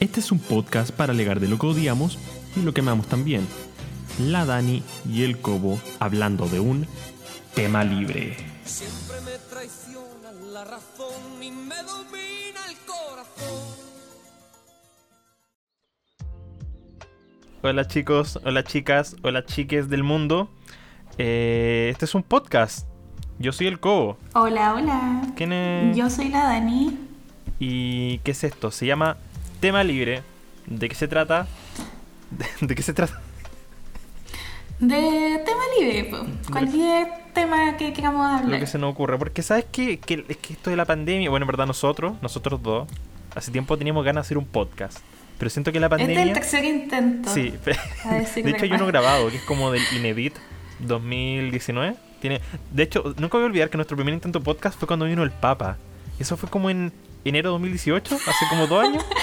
Este es un podcast para alegar de lo que odiamos y lo que amamos también. La Dani y el Cobo hablando de un tema libre. Siempre me traiciona la razón y me domina el corazón. Hola chicos, hola chicas, hola chiques del mundo. Eh, este es un podcast. Yo soy el Cobo. Hola, hola. ¿Quién es? Yo soy la Dani. ¿Y qué es esto? Se llama Tema Libre. ¿De qué se trata? ¿De, de qué se trata? De tema libre, cualquier tema que queramos Lo hablar. que se nos ocurre. Porque sabes qué? que es que esto de la pandemia, bueno, en verdad nosotros, nosotros dos, hace tiempo teníamos ganas de hacer un podcast. Pero siento que la Este es pandemia... el tercer intento. Sí, a decir de hecho hay uno grabado que es como del Inedit 2019. Tiene, de hecho, nunca voy a olvidar que nuestro primer intento podcast fue cuando vino el Papa. Eso fue como en enero de 2018, hace como dos años.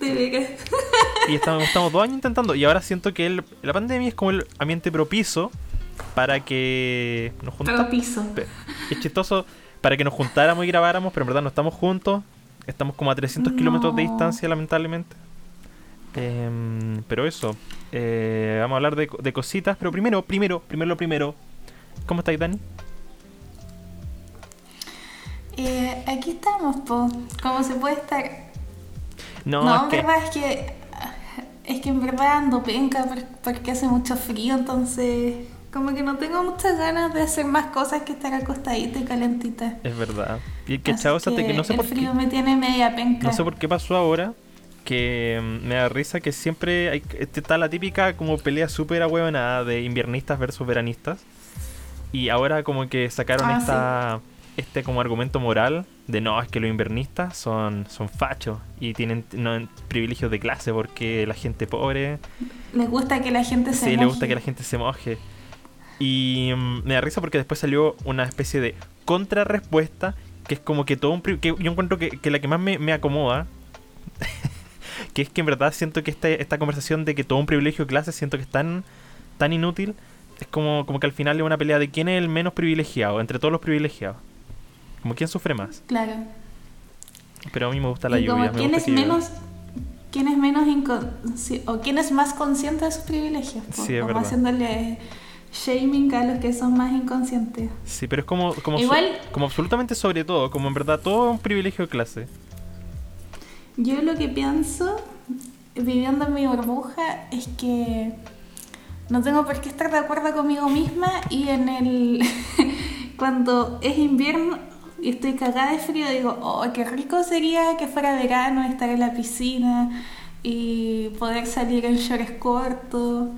Y estamos, estamos dos años intentando. Y ahora siento que el- la pandemia es como el ambiente propicio para que nos juntáramos. Propicio. Es chistoso para que nos juntáramos y grabáramos, pero en verdad no estamos juntos. Estamos como a 300 kilómetros de distancia, lamentablemente. Em, pero eso, eh, vamos a hablar de, de cositas. Pero primero, primero, primero lo primero. ¿Cómo estáis, Dani? Eh, aquí estamos, po. ¿Cómo se puede estar? No, No, es en que. verdad es que. Es que en verdad ando penca por- porque hace mucho frío, entonces. Como que no tengo muchas ganas de hacer más cosas que estar acostadita y calentita. Es verdad. Y que Así chavo, que, no sé el por qué. frío me tiene media penca. No sé por qué pasó ahora. Que mm, me da risa que siempre hay, este, está la típica como pelea súper ahueonada de inviernistas versus veranistas. Y ahora como que sacaron Ah, esta este como argumento moral de no, es que los invernistas son, son fachos y tienen no, privilegios de clase porque la gente pobre Les gusta que la gente se sí moje. gusta que la gente se moje. Y mm, me da risa porque después salió una especie de contrarrespuesta que es como que todo un... que yo encuentro que, que la que más me, me acomoda, que es que en verdad siento que este- esta conversación de que todo un privilegio de clase siento que es tan, tan inútil, es como, como que al final es una pelea de quién es el menos privilegiado entre todos los privilegiados. Como quién sufre más. Claro. Pero a mí me gusta la y como lluvia. me quién gusta es menos quién es menos o quién es más consciente de sus privilegios po, Sí, es como verdad. haciéndole shaming a los que son más inconscientes Sí, pero es como, como, so- Igual- como absolutamente sobre todo, como en verdad todo es un privilegio de clase. yo lo que pienso viviendo en mi burbuja es que no tengo por qué estar de acuerdo conmigo misma y en el cuando es invierno y estoy cagada de frío digo oh qué rico sería que fuera verano estar en la piscina y poder salir en shorts cortos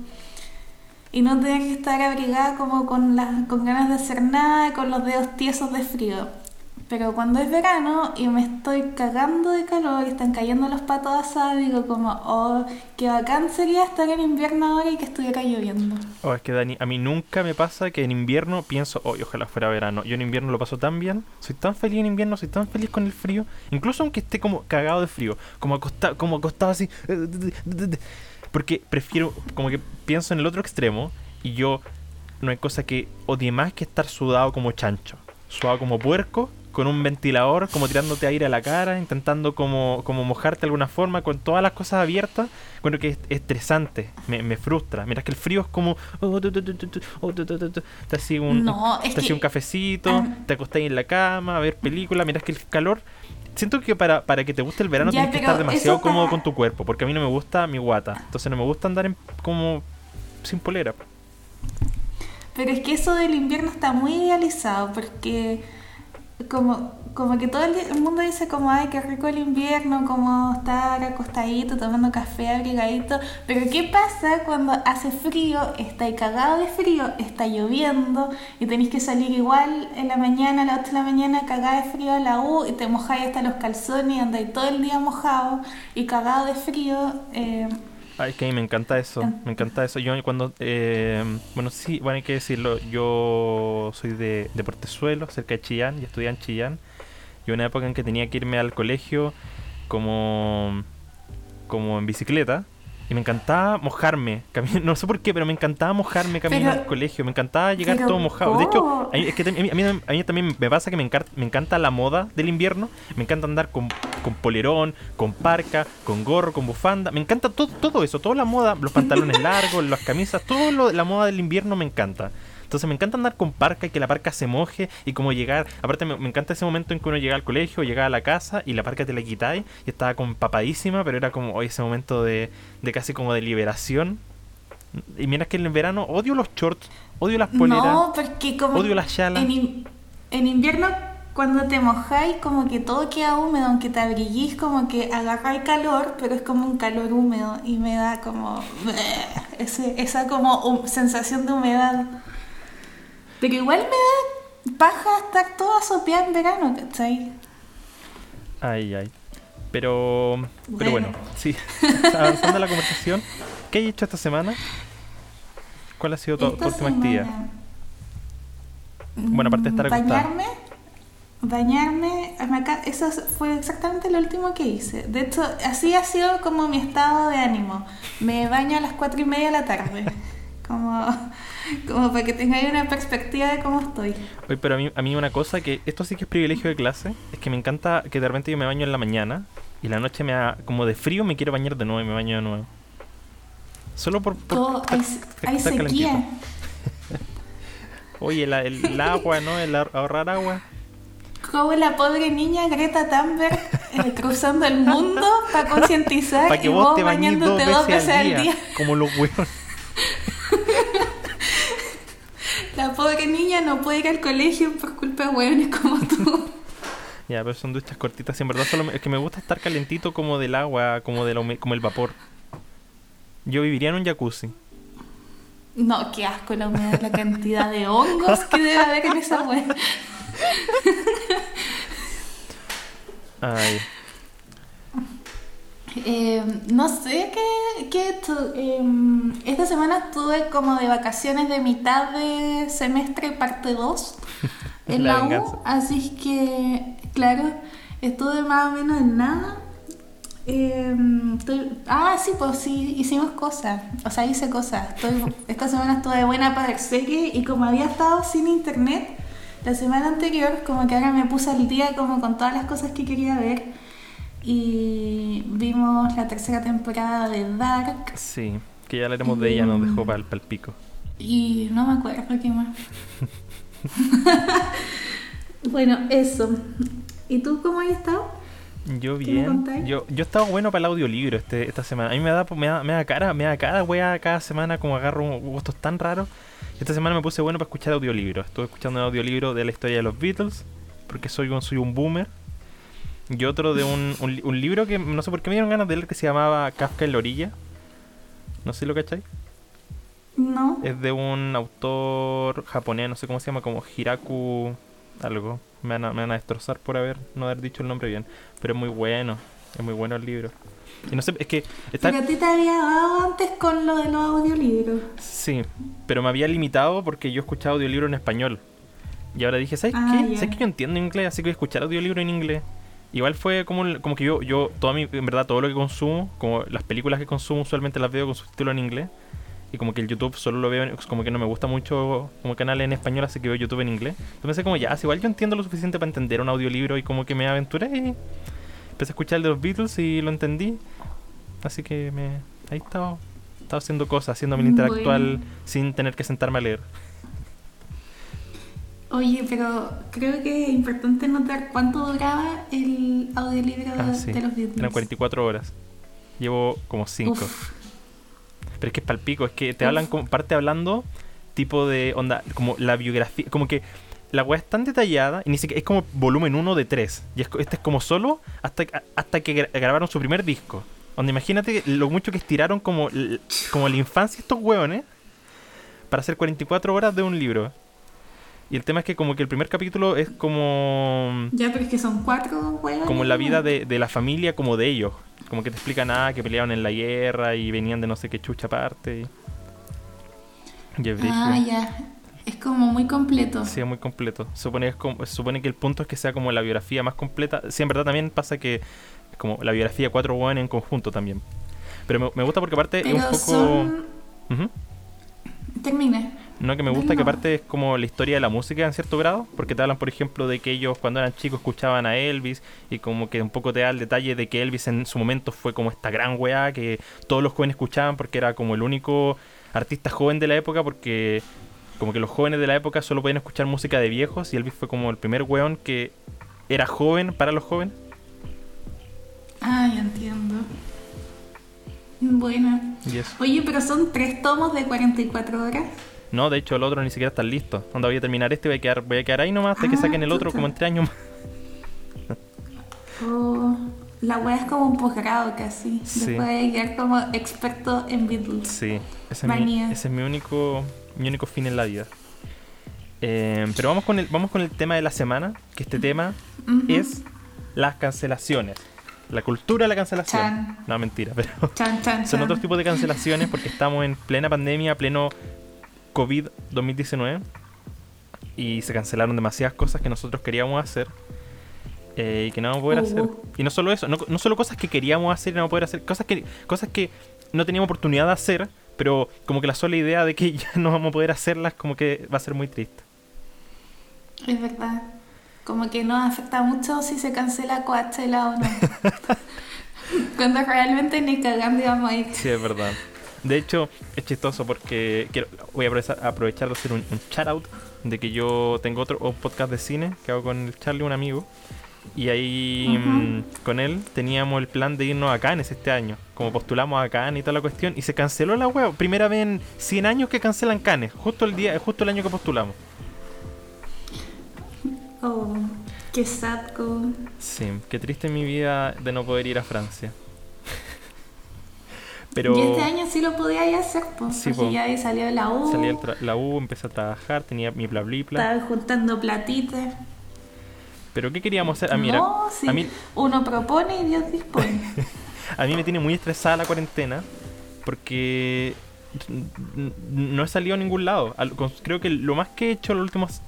y no tener que estar abrigada como con las con ganas de hacer nada con los dedos tiesos de frío pero cuando es verano y me estoy cagando de calor y están cayendo los patos asados, digo como, oh, qué bacán sería estar en invierno ahora y que estuviera lloviendo. Oh, es que Dani, a mí nunca me pasa que en invierno pienso, oh, ojalá fuera verano. Yo en invierno lo paso tan bien, soy tan feliz en invierno, soy tan feliz con el frío, incluso aunque esté como cagado de frío, como acostado, como acostado así, porque prefiero, como que pienso en el otro extremo y yo no hay cosa que odie más que estar sudado como chancho, sudado como puerco, con un ventilador, como tirándote aire a la cara, intentando como, como mojarte de alguna forma, con todas las cosas abiertas, bueno que es estresante, me, me frustra. Miras que el frío es como... Te hacía un, No, es te hacía que- un cafecito, te acostáis en la cama a ver películas, miras que el calor... Siento que para, para que te guste el verano Ya, tienes que estar demasiado cómodo con tu cuerpo, porque a mí no me gusta mi guata, entonces no me gusta andar en, como sin polera. Pero es que eso del invierno está muy idealizado porque como, como que todo el, mundo dice como, ay, qué rico el invierno, como estar acostadito, tomando café, abrigadito. Pero ¿qué pasa cuando hace frío, está cagado de frío, está lloviendo y tenéis que salir igual en la mañana, a las 8 de la mañana, cagada de frío a la U y te mojáis hasta los calzones y andáis todo el día mojado y cagado de frío? eh, Ay, que a mí me encanta eso, Ah. me encanta eso. Yo cuando, eh, bueno, sí, bueno, hay que decirlo, yo soy de, de Portezuelo, cerca de Chillán, y estudié en Chillán. Y una época en que tenía que irme al colegio como, como en bicicleta, Y me encantaba mojarme. No sé por qué, pero me encantaba mojarme camino Pero- al colegio. Me encantaba llegar todo mojado. De hecho, ¿cómo? a mí, es que a mí, a mí- a mí también me pasa que me encanta, me encanta la moda del invierno. Me encanta andar con, con polerón, con parca, con gorro, con bufanda. Me encanta todo, todo eso, toda la moda, los pantalones largos, las camisas, todo lo, la moda del invierno me encanta. Entonces me encanta andar con parca y que la parca se moje y como llegar. Aparte me, me encanta ese momento en que uno llega al colegio, llegaba a la casa y la parca te la quitáis y estaba como empapadísima, pero era como hoy ese momento de, de casi como de liberación. Y mira que en el verano odio los shorts, odio las poleras. No, porque como Odio las chalas. En, in- en invierno cuando te mojáis como que todo queda húmedo, aunque te abriguís como que agarráis calor, pero es como un calor húmedo y me da como ese, esa como sensación de humedad. Pero igual me da paja estar toda sopeada en verano, ¿cachai? Ay, ay. Pero, pero bueno, Bueno. sí. Avanzando la conversación, ¿qué has hecho esta semana? ¿Cuál ha sido tu, tu última actividad? Bueno, aparte de estar. Bañarme, bañarme, eso fue exactamente lo último que hice. De hecho, así ha sido como mi estado de ánimo. Me baño a las cuatro y media de la tarde. Como, como para que tengáis una perspectiva de cómo estoy. Oye, pero a mí, a mí una cosa que esto sí que es privilegio de clase, es que me encanta que de repente yo me baño en la mañana y la noche me da como de frío me quiero bañar de nuevo y me baño de nuevo. Solo por, por Todo, hay, sequía. calentito. Oye, la- el, el agua, ¿no? El ahor- ahorrar agua. Como la pobre niña Greta Thunberg eh, cruzando el mundo para concientizar que y vos te bañes dos bañándote veces, al día, Como los huevos. La pobre niña no puede ir al colegio por culpa de hueones como tú. Ya, pero son duchas cortitas. en verdad solo me- es que me gusta estar calentito como del agua, como, de la hume- como el vapor. Yo viviría en un jacuzzi. No, qué asco la humedad, la cantidad de hongos que debe haber en esa hueá. Ay, Eh, no sé qué, qué. Eh, esta semana estuve como de vacaciones de mitad de semestre, parte 2, en La. U. Así que, claro, estuve más o menos en nada. Eh, estoy- ah, sí, pues sí, hicimos cosas. O sea, hice cosas. Estoy- esta semana estuve de buena para ver serie y como había estado sin internet la semana anterior, como que ahora me puse al día como con todas las cosas que quería ver. Y vimos la tercera temporada de Dark sí. Que ya hablaremos de ella, nos dejó para el pico. y no me acuerdo qué más. bueno, eso. ¿Y tú cómo has estado? Yo ¿Qué me bien. Yo, yo he estado bueno para el audiolibro este, esta semana. A mí me da, me da, me da cara, me da cada wea cada semana como agarro gustos tan raros. Esta semana me puse bueno para escuchar audiolibros. Estuve escuchando un audiolibro de la historia de los Beatles, porque soy un, soy un boomer. Y otro de un, un, li- un libro que no sé por qué me dieron ganas de leer que se llamaba Kafka en la orilla. No sé si lo cachai. No. Es de un autor japonés, no sé cómo se llama, como Hiraku algo. Me van, a, me van a destrozar por haber no haber dicho el nombre bien. Pero es muy bueno, es muy bueno el libro. Y no sé, es que está... Pero a ti te había dado antes con lo de los audiolibros. Sí, pero me había limitado porque yo escuchaba audiolibro en español. Y ahora dije, ¿sabes Ah, qué? ¿Sabes que yo entiendo inglés? Así que voy a escuchar audiolibro en inglés. Igual fue como, como que yo, yo toda mi, en verdad, todo lo que consumo, como las películas que consumo usualmente las veo con subtítulos en inglés. Y como que el YouTube solo lo veo, en- como que no me gusta mucho como canal en español, así que veo YouTube en inglés. Entonces pensé como, ya, si igual yo entiendo lo suficiente para entender un audiolibro y como que me aventuré y empecé a escuchar el de los Beatles y lo entendí. Así que me ahí estaba, estaba haciendo cosas, haciendo mi intelectual Bueno. sin tener que sentarme a leer. Oye, pero creo que es importante notar cuánto duraba el audiolibro Ah, de, sí. de los Beatles. Eran 44 horas. Llevo como 5. Uf. Pero es que es palpico, es que te Uf. hablan como parte hablando tipo de onda, como la biografía, como que la weá es tan detallada y ni siquiera es como volumen 1 de 3. Y es este es como solo hasta, hasta que gra- grabaron su primer disco. Donde imagínate lo mucho que estiraron como, como la infancia estos hueones para hacer 44 horas de un libro. Y el tema es que como que el primer capítulo es como Ya, pero es que son cuatro huevos. como la vida de, de la familia como de ellos. Como que te explican nada, que peleaban en la guerra y venían de no sé qué chucha aparte. Y, y es Ah, ya. Es como muy completo. Sí, es muy completo. Supone, que es como- supone que el punto es que sea como la biografía más completa. Sí, en verdad también pasa que es como la biografía de cuatro hueones en conjunto también. Pero me, me gusta porque aparte es un poco... son... Ujú. Termine. No, que me No, gusta que aparte es como la historia de la música en cierto grado, porque te hablan, por ejemplo, de que ellos cuando eran chicos escuchaban a Elvis y como que un poco te da el detalle de que Elvis en su momento fue como esta gran weá que todos los jóvenes escuchaban porque era como el único artista joven de la época, porque como que los jóvenes de la época solo podían escuchar música de viejos y Elvis fue como el primer weón que era joven para los jóvenes. Ah, ya entiendo. Bueno. Oye, pero son tres tomos de 44 horas. No, de hecho el otro ni siquiera está listo. Cuando voy a terminar este voy a quedar, voy a quedar ahí nomás hasta que Ah, saquen el otro chuta. como en tres años más. Oh, la wea es como un posgrado casi. Sí. Después voy a quedar como experto en Beatles. Sí, ese es, mi, ese es mi único mi único fin en la vida. Eh, pero vamos con el vamos con el tema de la semana, que este tema es las cancelaciones. La cultura de la cancelación. Chan. No, mentira, pero Chan, chan, son otros tipos de cancelaciones porque estamos en plena pandemia, pleno COVID 2019 y se cancelaron demasiadas cosas que nosotros queríamos hacer eh, y que no vamos a poder Uh. hacer. Y no solo eso, no, no solo cosas que queríamos hacer y no vamos a poder hacer, cosas que, cosas que no teníamos oportunidad de hacer, pero como que la sola idea de que ya no vamos a poder hacerlas como que va a ser muy triste. Es verdad. Como que nos afecta mucho si se cancela Coachella o no. Cuando realmente ni cagando íbamos a ir. Sí, es verdad. De hecho, es chistoso porque quiero, voy a aprovechar, aprovechar de hacer un, un shout out de que yo tengo otro un podcast de cine que hago con el Charlie, un amigo. Y ahí mm, con él teníamos el plan de irnos a Cannes este año. Como postulamos a Cannes y toda la cuestión. Y se canceló la web. Primera vez en 100 años que cancelan Cannes. Justo el día, justo el año que postulamos. Oh, qué sad. Sí, qué triste mi vida de no poder ir a Francia. Pero Y este año sí lo podía ir a hacer, pues, Sí, porque po. ya ahí salió la U, salí de la U, empecé a trabajar, tenía mi bla bla bla. estaba juntando platitas. Pero ¿qué queríamos hacer? Ah, mira, no, sí. a mí Uno propone y Dios dispone. A mí me tiene muy estresada la cuarentena porque no he salido a ningún lado. Creo que lo más que he hecho los últimos,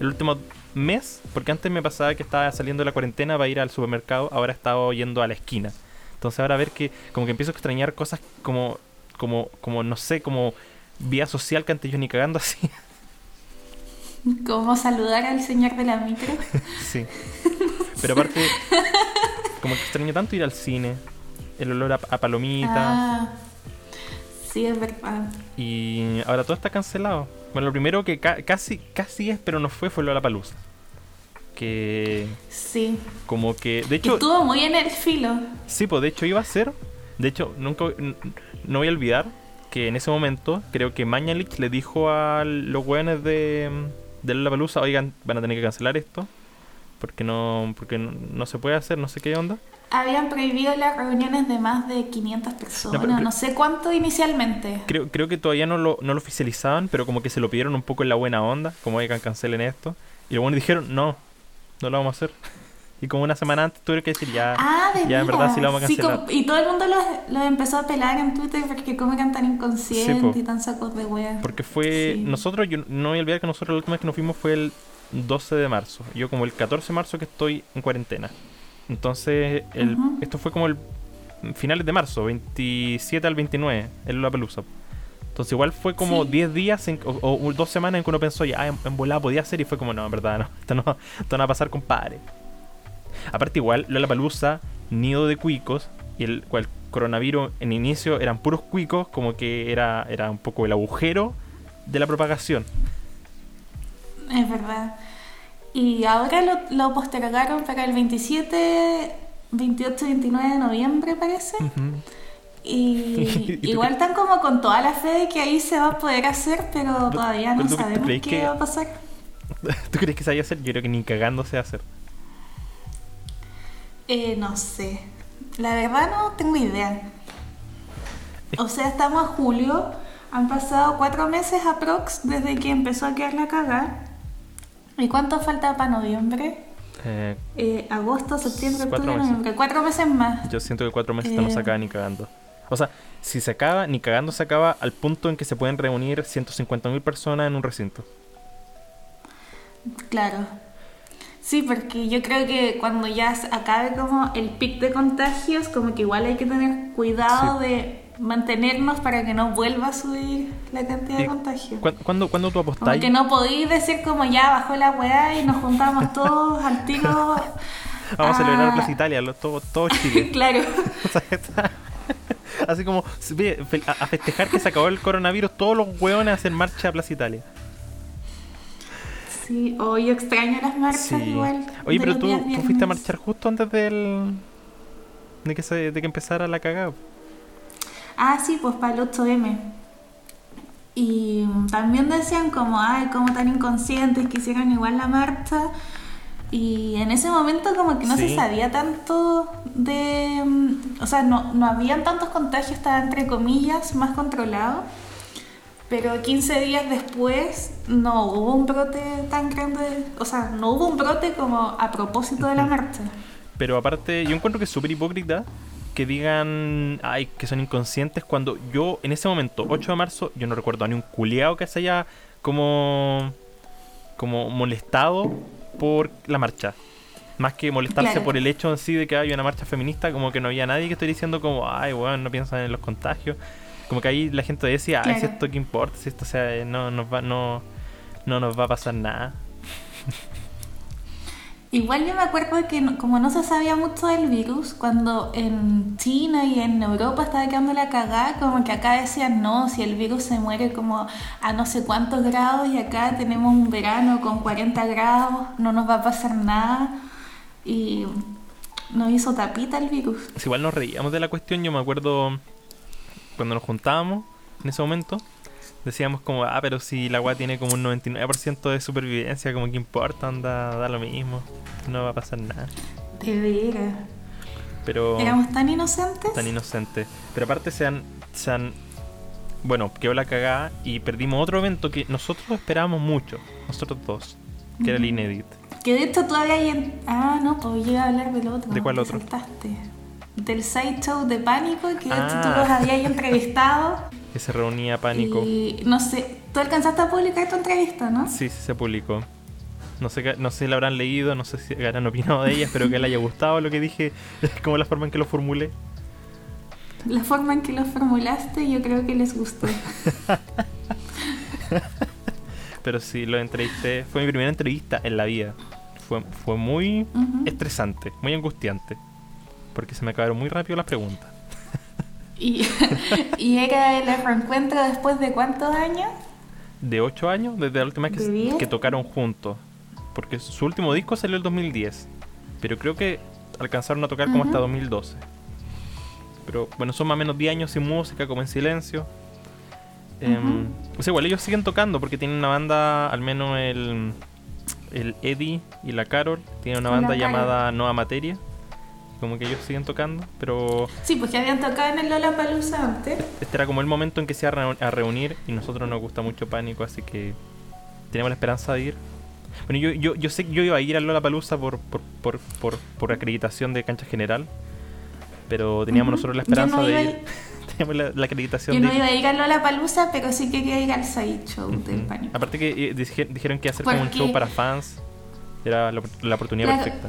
el último mes, porque antes me pasaba que estaba saliendo de la cuarentena para ir al supermercado, ahora he estado yendo a la esquina. Entonces ahora ver que como que empiezo a extrañar cosas como, como, como no sé, como vía social que antes yo ni cagando así. Como saludar al señor de la micro. sí. Pero aparte, como que extraño tanto ir al cine, el olor a, a palomitas. Ah, sí, es verdad. Y ahora todo está cancelado. Bueno, lo primero que ca- casi casi es, pero no fue, fue lo de la palusa. Que Sí. como que. De hecho, Estuvo muy en el filo. sí, pues de hecho iba a ser. De hecho, nunca no voy a olvidar que en ese momento creo que Mañalich le dijo a los weones de, de la palusa, oigan, van a tener que cancelar esto. Porque no, porque no, no se puede hacer, no sé qué onda. Habían prohibido las reuniones de más de 500 personas, No, sé cuánto inicialmente. Creo, creo que todavía no lo, no lo oficializaban, pero como que se lo pidieron un poco en la buena onda, como oigan, cancelen esto. Y buenos dijeron, no, no lo vamos a hacer. Y como una semana antes tuvieron que decir, ya, Ah, de ya en verdad sí lo vamos a cancelar. y todo el mundo los los empezó a pelar en Twitter porque como eran tan inconscientes Sí, y tan sacos de wea. Porque fue, Sí. nosotros, yo no voy a olvidar que nosotros la última vez que nos fuimos fue el 12 de marzo. Yo como el 14 de marzo que estoy en cuarentena. Entonces, el, esto fue como el finales de marzo, 27 al 29, en la pelusa. Entonces igual fue como Sí. 10 días en- o, o dos semanas en que uno pensó, ya, en, en volada podía ser y fue como, no, en verdad, no, esto no, esto no va a pasar, compadre. Aparte igual, Lola Palusa, nido de cuicos, y el, cual coronavirus en inicio eran puros cuicos, como que era, era un poco el agujero de la propagación. Es verdad. Y ahora lo, lo postergaron para el 27, 28, 29 de noviembre parece. Y ¿Y igual están como con toda la fe de que ahí se va a poder hacer, pero todavía no tú- sabemos crees qué que- va a pasar. ¿Tú crees que se vaya a hacer? Yo creo que ni cagando se va a hacer. Eh, no sé. La verdad no tengo idea. O sea, estamos a julio. Han pasado cuatro meses aprox desde que empezó a quedar la caga. ¿Y cuánto falta para noviembre? Eh, Eh, agosto, septiembre, Cuatro octubre, meses. noviembre. Cuatro meses más. yo siento que cuatro meses se Eh. acaba ni cagando. O sea, si se acaba, ni cagando se acaba al punto en que se pueden reunir 150.000 personas en un recinto. Claro. Sí, porque yo creo que cuando ya acabe como el pic de contagios, como que igual hay que tener cuidado Sí. de mantenernos para que no vuelva a subir la cantidad de contagios. ¿Cuándo, cuándo, cuándo tú Como apostáis? que no podéis decir como ya bajó la weá y nos juntamos todos al tiro. Vamos a celebrar. Plaza Italia, lo- todo, todo Chile. claro. Así como a festejar que se acabó el coronavirus, todos los hueones hacen marcha a Plaza Italia. Sí, o yo extraño las marchas igual. Oye, pero tú, fuiste a marchar justo antes del. de que, se, de que empezara la cagada. Ah, sí, pues para el 8M. Y también decían como, ay, como tan inconscientes que hicieron igual la marcha. Y en ese momento como que no Sí. se sabía tanto de... mm, O sea, no, no habían tantos contagios, estaba entre comillas más controlado. Pero 15 días después no hubo un brote tan grande, o sea, no hubo un brote como a propósito de la marcha. Pero aparte, yo encuentro que es súper hipócrita que digan, ay, que son inconscientes cuando yo, en ese momento, 8 de marzo, yo no recuerdo a ni un culiao que se haya como, como molestado por la marcha. Más que molestarse Claro. por el hecho en sí de que hay una marcha feminista, como que no había nadie que estoy diciendo como, ay, weón, no piensan en los contagios. Como que ahí la gente decía, ay, si esto que importa, si esto o sea, no, nos va, no, no nos va a pasar nada. Igual yo me acuerdo que como no se sabía mucho del virus, cuando en China y en Europa estaba quedando la cagada, como que acá decían, no, si el virus se muere como a no sé cuántos grados y acá tenemos un verano con 40 grados, no nos va a pasar nada. Y nos hizo tapita el virus. Si igual nos reíamos de la cuestión, yo me acuerdo cuando nos juntábamos en ese momento, decíamos como, ah, pero si la weá tiene como un 99% de supervivencia, como que importa, anda, da lo mismo, no va a pasar nada. De veras. Pero Éramos tan inocentes. tan inocente. Pero aparte se han, se han, bueno, quedó la cagada y perdimos otro evento que nosotros esperábamos mucho, nosotros dos, que era el. Inedit. Que de hecho todavía hay en... Ah, no, pues yo iba a hablar del otro. ¿De cuál otro? saltaste. Del sideshow de Pánico, que de hecho tú Ah. los habías entrevistado. Que se reunía pánico. Y no sé, tú alcanzaste a publicar tu entrevista, ¿no? Sí, sí se publicó. No sé, no sé si la habrán leído, no sé si habrán opinado de ella, espero que le haya gustado lo que dije, como la forma en que lo formulé. La forma en que lo formulaste, yo creo que les gustó. Pero sí, lo entrevisté. Fue mi primera entrevista en la vida. Fue, fue muy estresante, muy angustiante. Porque se me acabaron muy rápido las preguntas. Y, y era el reencuentro después de cuántos años? De 8 años, desde la última vez que, tocaron juntos. Porque su último disco salió el 2010. Pero creo que alcanzaron a tocar como hasta 2012. Pero bueno, son más o menos 10 años sin música, como en silencio. Em, o sea, igual ellos siguen tocando porque tienen una banda, al menos el, el Eddie y la Carol, tienen una banda llamada Nueva Materia. Como que ellos siguen tocando, pero Sí, pues que habían tocado en el Lollapalooza antes. este era como el momento en que se iban a reu- a reunir y nosotros nos gusta mucho Pánico, así que tenemos la esperanza de ir. Bueno, yo, yo, yo sé que yo iba a ir a Lollapalooza por, por, por, por, por acreditación de cancha general, pero teníamos nosotros la no esperanza iba de ir. teníamos la, la acreditación Yo de no ir. iba a ir a Lollapalooza, pero sí quería ir al sideshow del Ujú. Pánico. Aparte que eh, dije- dijeron que iba a ser como un show para fans. Era la, la oportunidad Claro. perfecta.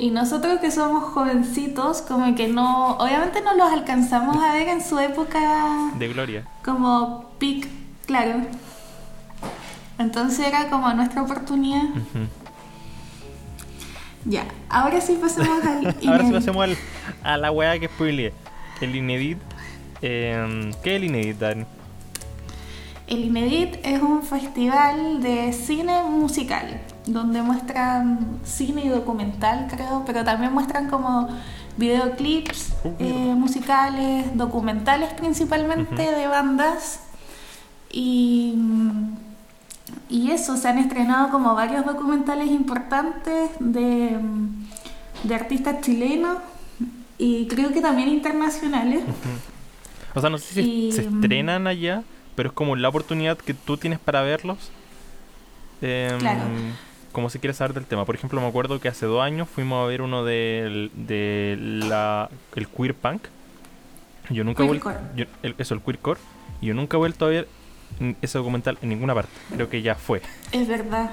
Y nosotros que somos jovencitos, como que no, obviamente no los alcanzamos a ver en su época De gloria. como peak, claro. Entonces era como nuestra oportunidad. Ya, ahora sí pasemos al Ahora sí pasemos al, a la weá que spoileé. El Inedit. Eh, ¿Qué es el Inedit, Dani? El Inedit es un festival de cine musical, donde muestran cine y documental, creo, pero también muestran como videoclips Uh, eh, musicales, documentales principalmente de bandas. Y, y eso, se han estrenado como varios documentales importantes de, de artistas chilenos y creo que también internacionales. O sea, no sé si Y, se mm, estrenan allá, pero es como la oportunidad que tú tienes para verlos. Em, Claro. Como si quieres saber del tema. Por ejemplo, me acuerdo que hace dos años fuimos a ver uno del- de, la, el queer punk. Yo nunca he vuelto. El- Eso, el queercore. Y yo nunca he vuelto a ver ese documental en ninguna parte. Creo que ya fue. Es verdad.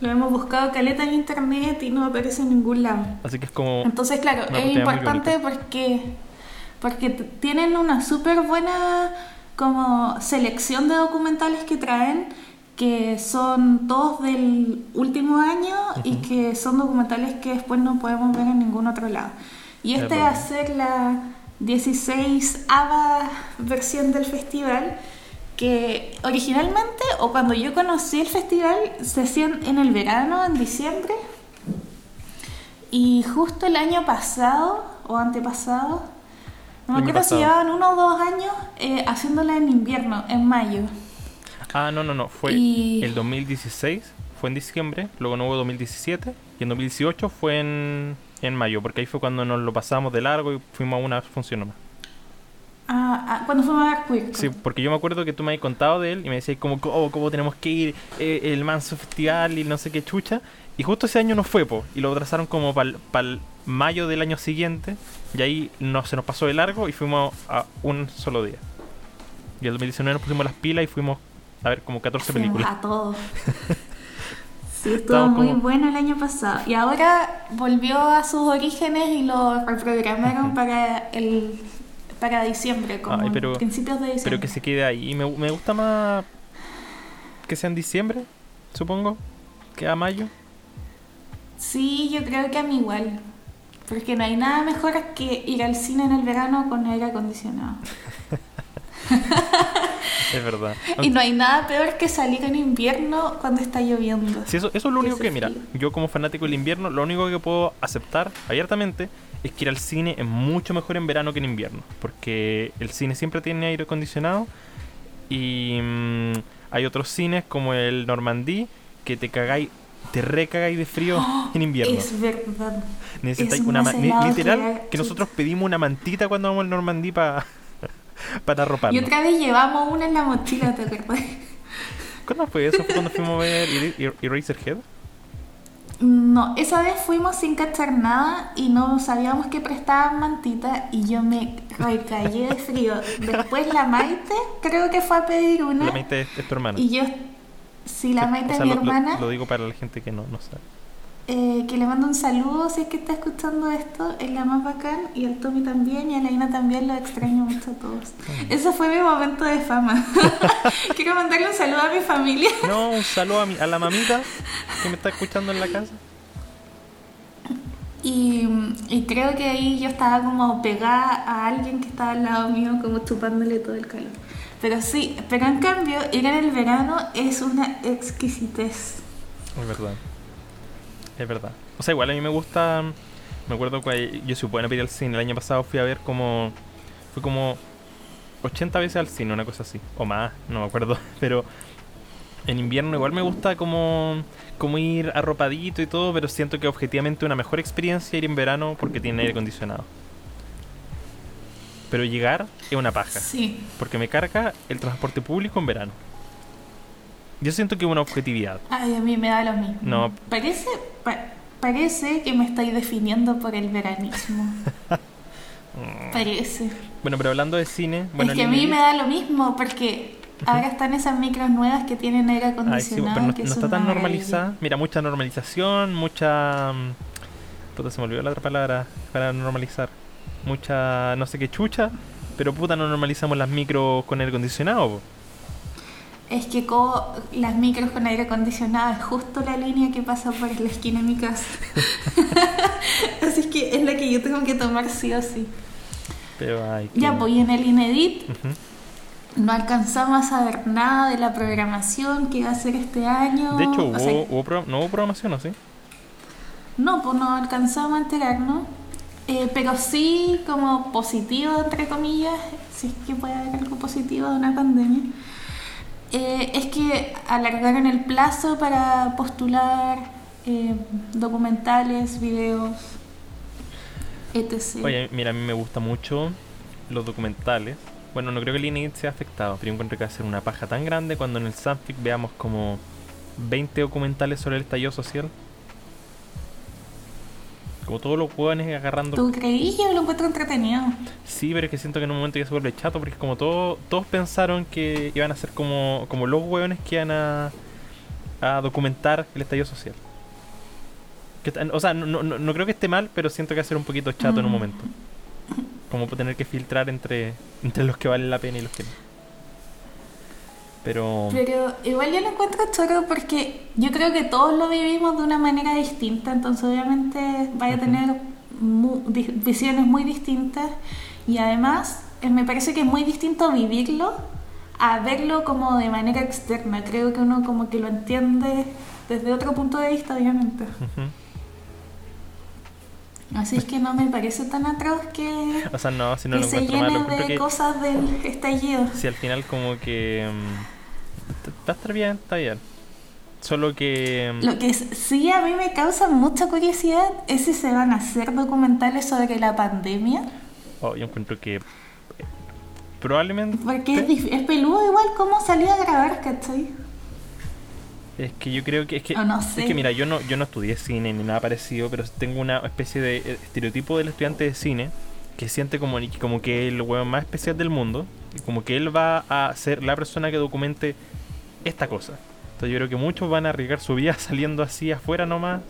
Lo hemos buscado caleta en internet y no aparece en ningún lado. Así que es como... Entonces, claro, es importante porque, porque tienen una súper buena como selección de documentales que traen, que son todos del último año y Ujú. que son documentales que después no podemos ver en ningún otro lado. Y Es este verdad. va a ser la 16 ava versión del festival que originalmente o cuando yo conocí el festival se hacían en el verano, en diciembre, y justo el año pasado o antepasado, no me acuerdo si llevaban uno o dos años eh, haciéndola en invierno, en mayo. Ah, no, no, no. Fue Y- el 2016, fue en diciembre, luego no hubo 2017 y en 2018 fue en, en mayo, porque ahí fue cuando nos lo pasamos de largo y fuimos a una función nomás. Ah, ah, cuando fuimos a ver Queer. Sí, porque yo me acuerdo que tú me habías contado de él y me decías como, oh, cómo tenemos que ir, eh, el manso festival y no sé qué chucha. Y justo ese año no fue, po, y lo trazaron como para el mayo del año siguiente, y ahí no, se nos pasó de largo y fuimos a un solo día. Y el 2019 nos pusimos las pilas y fuimos a ver como 14 Fuimos películas. A todos. Sí, estuvo Estábamos muy como- bueno el año pasado. Y ahora volvió a sus orígenes y lo reprogramaron para el para diciembre, como Ay, pero- principios de diciembre. Pero que se quede ahí. Y me, me gusta más que sea en diciembre, supongo, que a mayo. Sí, yo creo que a mí igual. Porque no hay nada mejor que ir al cine en el verano con aire acondicionado. Es verdad. Y no hay nada peor que salir en invierno cuando está lloviendo. Sí, eso, eso es lo Que único que, mira, yo como fanático del invierno, lo único que puedo aceptar abiertamente es que ir al cine es mucho mejor en verano que en invierno. Porque el cine siempre tiene aire acondicionado y mm, hay otros cines como el Normandí que te cagáis, te recagáis de frío en invierno. Es verdad. Necesitáis es una que literal la que nosotros pedimos una mantita cuando vamos al Normandí para para Y arroparnos. otra vez llevamos una en la mochila, ¿te acuerdas? ¿Cuándo fue eso? ¿Fue cuando fuimos a ver Er- Er- Eraserhead? No, esa vez fuimos sin cachar nada y no sabíamos que prestaban mantita y yo me recaí de frío. Después la Maite creo que fue a pedir una La mente es, es tu hermana. y yo, si la O Maite sea, es mi lo- lo- hermana, Lo, digo para la gente que no, no sabe. Eh, que le mando un saludo si es que está escuchando esto, es la más bacán y al Tommy también y a la Ina también, lo extraño mucho a todos. Ese fue mi momento de fama. Quiero mandarle un saludo a mi familia. No, un saludo a, mi, a la mamita que me está escuchando en la casa. Y, y creo que ahí yo estaba como pegada a alguien que estaba al lado mío, como chupándole todo el calor. Pero sí, pero en cambio, ir en el verano es una exquisitez. Es verdad. Es verdad. O sea, igual a mí me gusta. Me acuerdo que yo soy buena para ir al cine. El año pasado fui a ver como. Fui como 80 veces al cine, una cosa así. O más, no me acuerdo. Pero en invierno igual me gusta como, como ir arropadito y todo. Pero siento que objetivamente una mejor experiencia ir en verano porque tiene aire acondicionado. Pero llegar es una paja. Sí. Porque me carga el transporte público en verano. Yo siento que es una objetividad. Ay, a mí me da lo mismo. No. Parece, pa- parece que me estoy definiendo por el veranismo. Parece. Bueno, pero hablando de cine, bueno, es que a mí me da lo mismo porque ahora están esas micros nuevas que tienen aire Ay, sí, acondicionado. pero no, que no son está tan normalizada. Mira, mucha normalización, mucha. mm, Puta, se me olvidó la otra palabra para normalizar. Mucha, no sé qué chucha, pero puta, no normalizamos las micros con aire acondicionado. po. Es que como las micros con aire acondicionado es justo la línea que pasa por la esquina de mi casa. Así es que es la que yo tengo que tomar sí o sí. Pero, ay. qué- Ya, pues en el Inedit no alcanzamos a saber nada de la programación que va a ser este año. De hecho, O hubo, sea, hubo no hubo programación, ¿o sí? no, pues no alcanzamos a enterarnos. Eh, pero sí, como positivo, entre comillas, si es que puede haber algo positivo de una pandemia, eh, es que alargaron el plazo para postular eh, documentales, videos, etc. Oye, mira, a mí me gusta mucho los documentales. Bueno, no creo que el INEIT sea afectado, pero yo encuentro que va a ser una paja tan grande cuando en el Sanfic veamos como 20 documentales sobre el estallido social. Como todos los hueones agarrando... ¿Tú creí? Yo lo encuentro entretenido. Sí, pero es que siento que en un momento ya se vuelve chato porque como todo, todos pensaron que iban a ser como, como los hueones que iban a, a documentar el estallido social. Que o sea, no, no, no- no creo que esté mal, pero siento que va a ser un poquito chato en un Mm. momento. Como tener que filtrar entre, entre los que valen la pena y los que no. Pero... Pero igual yo lo encuentro choro porque yo creo que todos lo vivimos de una manera distinta, entonces obviamente vaya a tener mu- di- visiones muy distintas y además eh, me parece que es muy distinto vivirlo a verlo como de manera externa. Creo que uno como que lo entiende desde otro punto de vista, obviamente. Así es que no me parece tan atroz que, O sea, no, si no que lo se llene de que... cosas del estallido. Si al final como que... mm, estar bien, está bien. Solo que... mm, Lo que sí a mí me causa mucha curiosidad es si se van a hacer documentales sobre la pandemia. oh, yo encuentro que... eh, Probablemente... Porque es, es peludo igual cómo salía a grabar, ¿cachai? Es que yo creo que es que no sé. es que mira, yo no yo no estudié cine ni nada parecido, pero tengo una especie de eh, estereotipo del estudiante de cine que siente como como que es el hueón más especial del mundo y como que él va a ser la persona que documente esta cosa. Entonces yo creo que muchos van a arriesgar su vida saliendo así afuera nomás,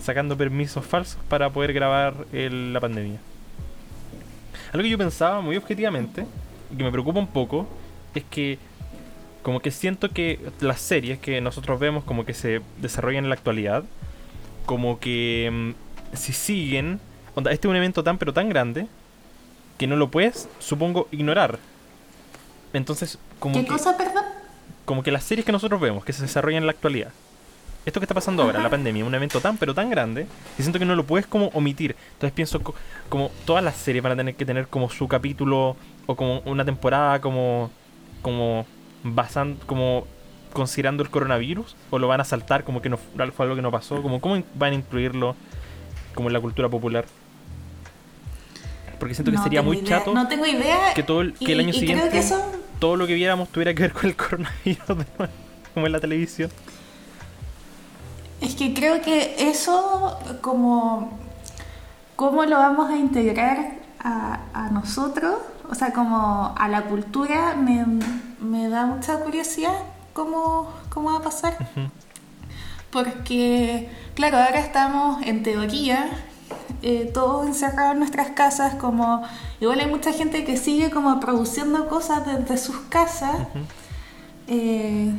sacando permisos falsos para poder grabar el- la pandemia. Algo que yo pensaba muy objetivamente y que me preocupa un poco es que como que siento que las series que nosotros vemos como que se desarrollan en la actualidad, como que mm, si siguen, onda, este es un evento tan pero tan grande que no lo puedes, supongo, ignorar. Entonces, como ¿Qué que, cosa, perdón? como que las series que nosotros vemos que se desarrollan en la actualidad, esto que está pasando ahora, la pandemia, un evento tan pero tan grande, y siento que no lo puedes como omitir. Entonces pienso co- como todas las series van a tener que tener como su capítulo o como una temporada como como basan como considerando el coronavirus o lo van a saltar como que no fu- fue algo que no pasó, como cómo van a incluirlo como en la cultura popular. Porque siento que No sería muy idea, chato No tengo idea. que todo el, que y, el año siguiente eso todo lo que viéramos tuviera que ver con el coronavirus de nuevo, como en la televisión. Es que creo que eso, como, cómo lo vamos a integrar a, a nosotros, o sea, como a la cultura, me, me da mucha curiosidad cómo, cómo va a pasar. Porque, claro, ahora estamos en teoría eh, todos encerrados en nuestras casas, como igual hay mucha gente que sigue como produciendo cosas desde sus casas. Eh,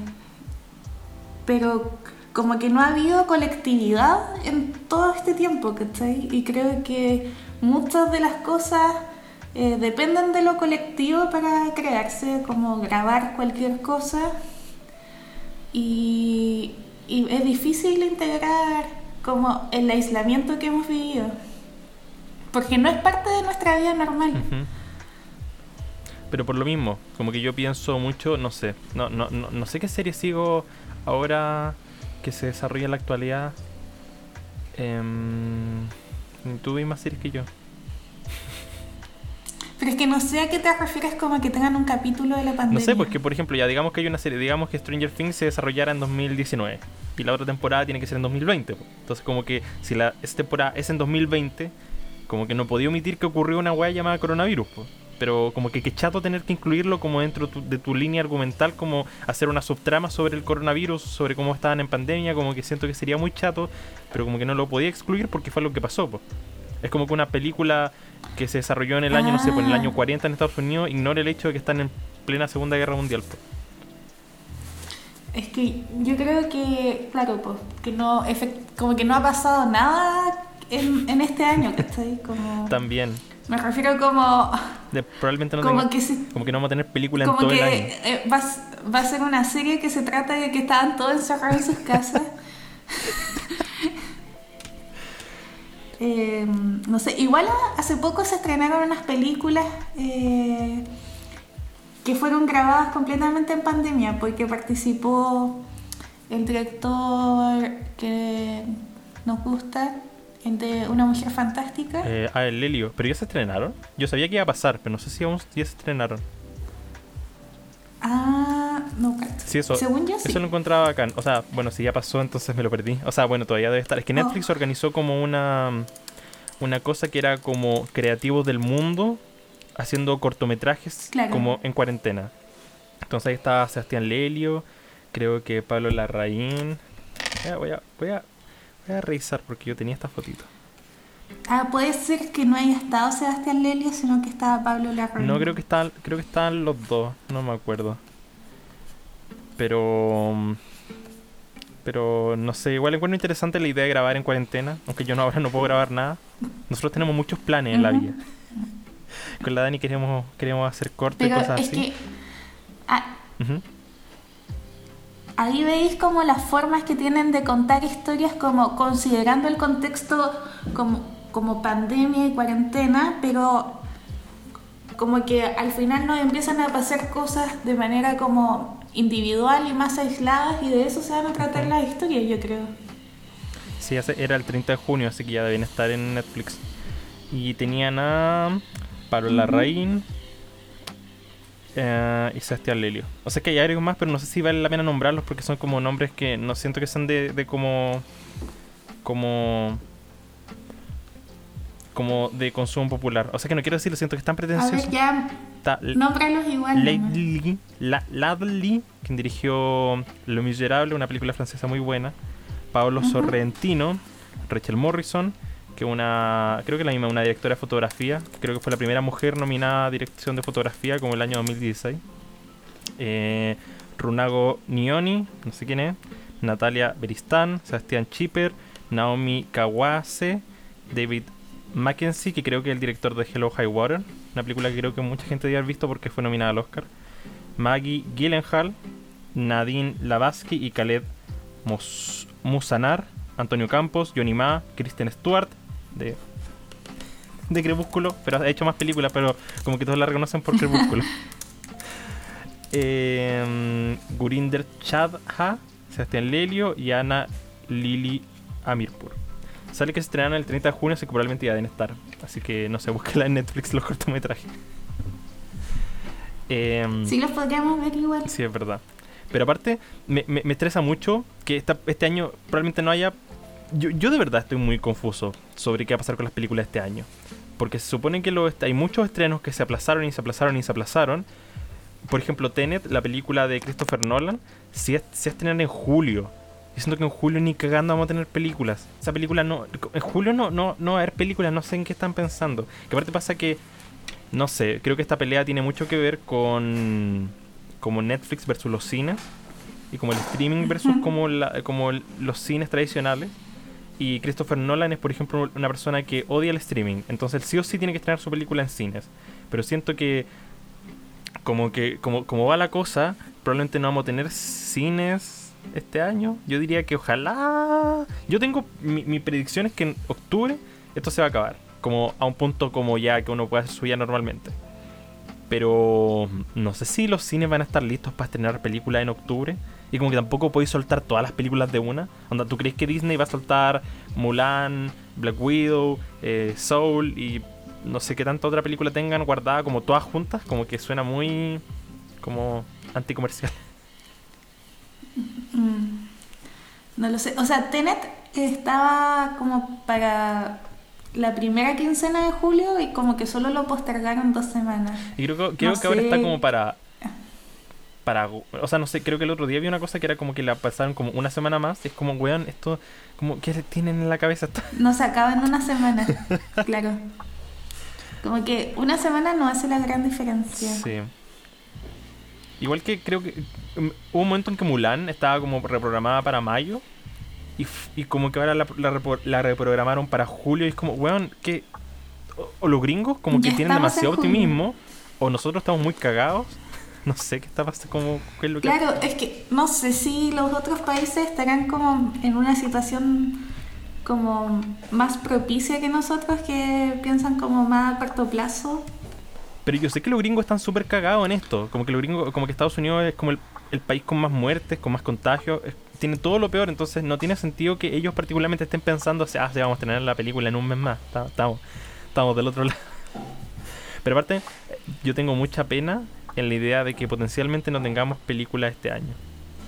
pero como que no ha habido colectividad en todo este tiempo, ¿cachai? Y creo que muchas de las cosas eh, dependen de lo colectivo para crearse, como grabar cualquier cosa. Y, y es difícil integrar como el aislamiento que hemos vivido. Porque no es parte de nuestra vida normal. Pero por lo mismo, como que yo pienso mucho, no sé, no, no, no, no sé qué serie sigo ahora que se desarrolla en la actualidad. Em, tú ves más series que yo. Pero es que no sé a qué te refieres como que tengan un capítulo de la pandemia. No sé, pues que por ejemplo, ya digamos que hay una serie, digamos que Stranger Things se desarrollara en 2019 y la otra temporada tiene que ser en 2020. pues. Entonces, como que si la esta temporada es en 2020, como que no podía omitir que ocurrió una weá llamada coronavirus. pues. Pero como que qué chato tener que incluirlo como dentro tu- de tu línea argumental, como hacer una subtrama sobre el coronavirus, sobre cómo estaban en pandemia, como que siento que sería muy chato, pero como que no lo podía excluir porque fue lo que pasó. pues. Es como que una película que se desarrolló en el año, no sé, pues en el Ah. año 40 en Estados Unidos, ignore el hecho de que están en plena Segunda Guerra Mundial. pues. Es que yo creo que, claro, pues, que no, como que no ha pasado nada en, en este año, ¿cachai? Como, También. me refiero como, De- probablemente no como tenga- que si- como que no vamos a tener película en todo que el año. eh, va, va a ser una serie que se trata de que estaban todos encerrados en sus casas. Eh, no sé, igual hace poco se estrenaron unas películas eh, que fueron grabadas completamente en pandemia, porque participó el director que nos gusta, de Una Mujer Fantástica. Eh, ah, el Lelio. ¿Pero ya se estrenaron? Yo sabía que iba a pasar, pero no sé si ya se estrenaron. Ah, no, cacho. Sí, eso, Según yo sí. eso lo encontraba bacán. O sea, bueno, si ya pasó, entonces me lo perdí. O sea, bueno, todavía debe estar. Es que Netflix Oh. organizó como una, una cosa que era como creativos del mundo haciendo cortometrajes Claro. como en cuarentena. Entonces ahí estaba Sebastián Lelio, Creo que Pablo Larraín. Voy, a, voy, a, voy a revisar porque yo tenía esta fotito. Ah, puede ser que no haya estado Sebastián Lelio, sino que estaba Pablo Larraín. No, creo que estaban, creo que estaban los dos, no me acuerdo. Pero. Pero no sé, igual encuentro interesante la idea de grabar en cuarentena, aunque yo no, ahora no puedo grabar nada. Nosotros tenemos muchos planes en la vida. Con la Dani queremos, queremos hacer cortes y cosas es así. que ah, Ujú. ahí veis como las formas que tienen de contar historias, como considerando el contexto como, como pandemia y cuarentena, pero como que al final nos empiezan a pasar cosas de manera como individual y más aisladas y de eso se van a tratar las historias, yo creo. Sí, era el 30 de junio, así que ya deben estar en Netflix. Y tenían a Pablo Ujú. Larraín eh, y Sebastián Lelio. O sea que hay algo más, pero no sé si vale la pena nombrarlos porque son como nombres que no siento que sean de, de como. como. Como de consumo popular. O sea que no quiero decirlo, siento que están A ver, ya, nómbralos igual. Ladley, La- Ladley, quien dirigió Lo Miserable, una película francesa muy buena. Paolo. Sorrentino, Rachel Morrison, que una, creo que la misma, una directora de fotografía. Creo que fue la primera mujer nominada a dirección de fotografía como el año 2016. Eh, Runago Nioni, no sé quién es. Natalia Beristan, Sebastián Chipper, Naomi Kawase, David Mackenzie, que creo que es el director de Hello High Water, una película que creo que mucha gente debe haber visto porque fue nominada al Oscar. Maggie Gyllenhaal, Nadine Lavatsky y Khaled Musanar, Antonio Campos, Johnny Ma, Kristen Stewart, de, de Crepúsculo, pero ha hecho más películas, pero como que todos la reconocen por Crepúsculo. Eh, Gurinder Chadha, Sebastián Lelio y Ana Lili Amirpur. Sale que se estrenan el 30 de junio, así que probablemente ya deben estar. Así que no sé, búsquela en Netflix los cortometrajes. Em, Sí, los podríamos ver igual. Sí, es verdad. Pero aparte, me, me- me estresa mucho que esta- este año probablemente no haya... Yo, yo de verdad estoy muy confuso sobre qué va a pasar con las películas este año. Porque se supone que lo hay muchos estrenos que se aplazaron y se aplazaron y se aplazaron. Por ejemplo, Tenet, la película de Christopher Nolan, se, es- se estrenan en julio. Y siento que en julio ni cagando vamos a tener películas. Esa película no... En julio no, no, no va a haber películas, no sé en qué están pensando. Que aparte pasa que... No sé, creo que esta pelea tiene mucho que ver con como Netflix versus los cines y como el streaming versus como, la, como los cines tradicionales. Y Christopher Nolan es, por ejemplo, una persona que odia el streaming. Entonces, él sí o sí tiene que estrenar su película en cines. Pero siento que, como que como, como va la cosa, probablemente no vamos a tener cines este año. Yo diría que ojalá. Yo tengo. Mi, predicción es que en octubre esto se va a acabar. Como a un punto como ya que uno pueda hacer normalmente. Pero no sé si los cines van a estar listos para estrenar películas en octubre. Y como que tampoco podéis soltar todas las películas de una. Onda, ¿tú crees que Disney va a soltar Mulan, Black Widow, eh, Soul y no sé qué tanta otra película tengan guardada como todas juntas? Como que suena muy como anticomercial. Mm, No lo sé. O sea, Tenet estaba como para la primera quincena de julio y como que solo lo postergaron dos semanas. Y creo, que- creo No que ahora está como para... Para, o sea, no sé, creo que el otro día vi una cosa que era como que la pasaron como una semana más. y es como, weón, esto, como, ¿qué tienen en la cabeza? No se acaba en una semana, claro. Como que una semana no hace la gran diferencia. Sí. Igual que creo que mm, hubo un momento en que Mulan estaba como reprogramada para mayo y, y como que ahora la, la repro- la reprogramaron para julio y es como, weón, que o, o los gringos como que Ya tienen demasiado optimismo o nosotros estamos muy cagados. No sé qué está pasando, como, qué es lo que... Claro, es que no sé si los otros países estarán como en una situación como más propicia que nosotros que piensan como más a corto plazo. Pero yo sé que los gringos están súper cagados en esto. Como que los gringos, como que Estados Unidos es como el, país con más muertes, con más contagios. tiene todo lo peor, entonces no tiene sentido que ellos particularmente estén pensando, ah, sí, vamos a tener la película en un mes más. Ta- Estamos, estamos del otro lado. Pero aparte, yo tengo mucha pena en la idea de que potencialmente no tengamos películas este año.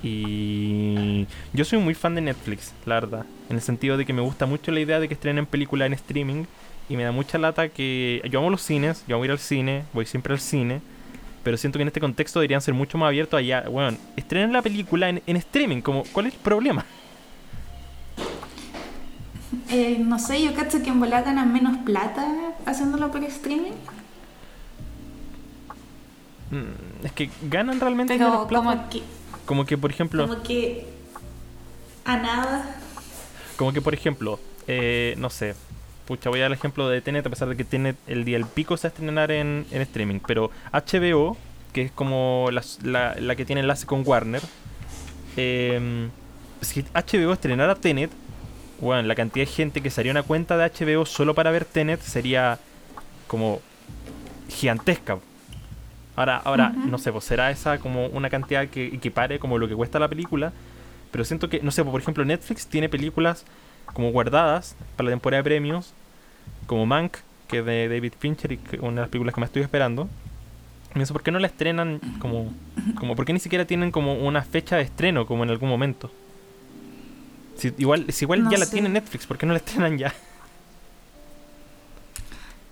Y yo soy muy fan de Netflix, la verdad. En el sentido de que me gusta mucho la idea de que estrenen películas en streaming. Y me da mucha lata que. Yo amo los cines, yo amo ir al cine, voy siempre al cine. Pero siento que en este contexto deberían ser mucho más abiertos allá. Bueno, estrenen la película en, en streaming. Como, ¿Cuál es el problema? Eh, no sé, yo cacho que en volar ganan menos plata haciéndolo por streaming. Mm, Es que ganan realmente Pero menos plata. como que, Como que, por ejemplo, como que a nada. como que por ejemplo, eh, no sé, pucha, voy a dar el ejemplo de Tenet, a pesar de que Tenet el día del pico se va a estrenar en, en streaming, pero HBO, que es como la, la- la que tiene enlace con Warner, eh, si HBO estrenara Tenet, bueno, la cantidad de gente que sería una cuenta de HBO solo para ver Tenet sería como gigantesca. Ahora, ahora no sé, pues será esa como una cantidad que equipare como lo que cuesta la película. Pero siento que, no sé, pues, por ejemplo, Netflix tiene películas como guardadas para la temporada de premios, como Mank, que es de David Fincher y que una de las películas que me estoy esperando. Pienso, ¿por qué no la estrenan como, como, por qué ni siquiera tienen como una fecha de estreno como en algún momento? Si igual, si igual No ya la tiene Netflix, ¿por qué no la estrenan ya?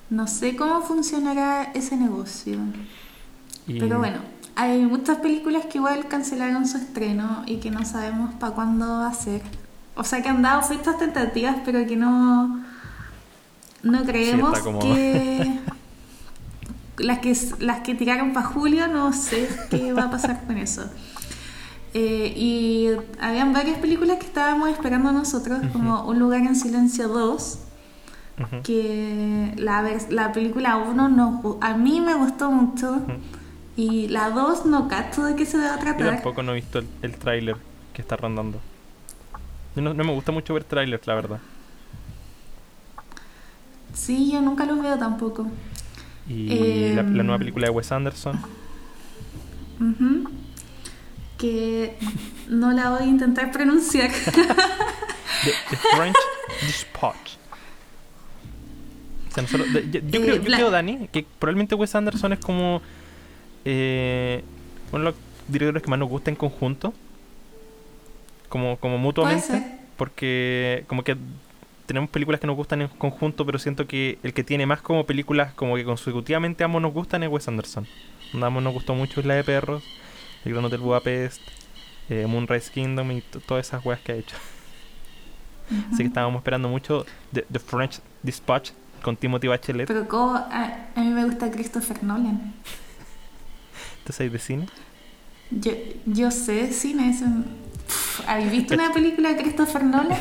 No sé cómo funcionará ese negocio. Y- Pero bueno, hay muchas películas que igual cancelaron su estreno y que no sabemos para cuándo va a ser. O sea que han dado fechas tentativas, pero que no. No creemos como- que. Las que, las que tiraron para julio, no sé qué va a pasar con eso. Eh, y habían varias películas que estábamos esperando nosotros, como Un lugar en silencio 2, Ujú. que la, la película 1 no, a mí me gustó mucho y la 2 no cacho de qué se va a Yo tratar. tampoco no he visto el, el tráiler que está rondando. No, no me gusta mucho ver trailers, la verdad. Sí, yo nunca los veo tampoco. Y la, la Em. nueva película de Wes Anderson. Ujú. Que no la voy a intentar pronunciar. The, The French Dispatch. O sea, nosotros- de- yo, yo Eh, creo, yo creo, Dani, que probablemente Wes Anderson es como eh, uno de los directores que más nos gusta en conjunto. Como, como mutuamente. Porque como que tenemos películas que nos gustan en conjunto, pero siento que el que tiene más como películas como que consecutivamente ambos nos gustan es Wes Anderson. Ambos nos gustó mucho la de Perros, El Gran Hotel Budapest, eh, Moonrise Kingdom y todas esas weas que ha hecho. Así que estábamos esperando mucho The, The French Dispatch con Timothy Bachelet. Pero como a, a mí me gusta Christopher Nolan. ¿Entonces hay de cine? Yo, yo sé de cine, es un... ¿Habéis visto una película de Christopher Nolan?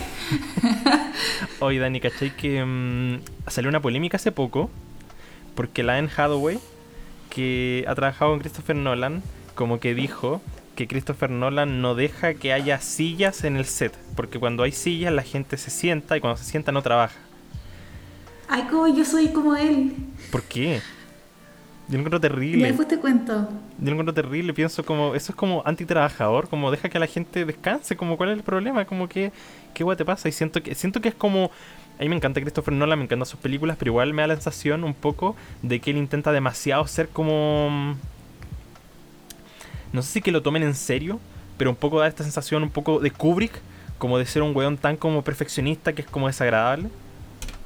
Oye, Dani, ¿cachai que mm, salió una polémica hace poco? Porque la Anne Hathaway, que ha trabajado con Christopher Nolan, como que dijo que Christopher Nolan no deja que haya sillas en el set. Porque cuando hay sillas la gente se sienta y cuando se sienta no trabaja. Ay, como yo soy como él. ¿Por qué? Yo lo encuentro Y terrible. después te cuento. Yo lo encuentro terrible. Pienso como, eso es como antitrabajador. Como deja que la gente descanse. Como, ¿cuál es el problema? Como que, ¿qué guay te pasa? Y siento que, siento que es como. A mí me encanta Christopher Nolan, me encantan sus películas, pero igual me da la sensación un poco de que él intenta demasiado ser como. No sé si que lo tomen en serio, pero un poco da esta sensación un poco de Kubrick, como de ser un weón tan como perfeccionista que es como desagradable.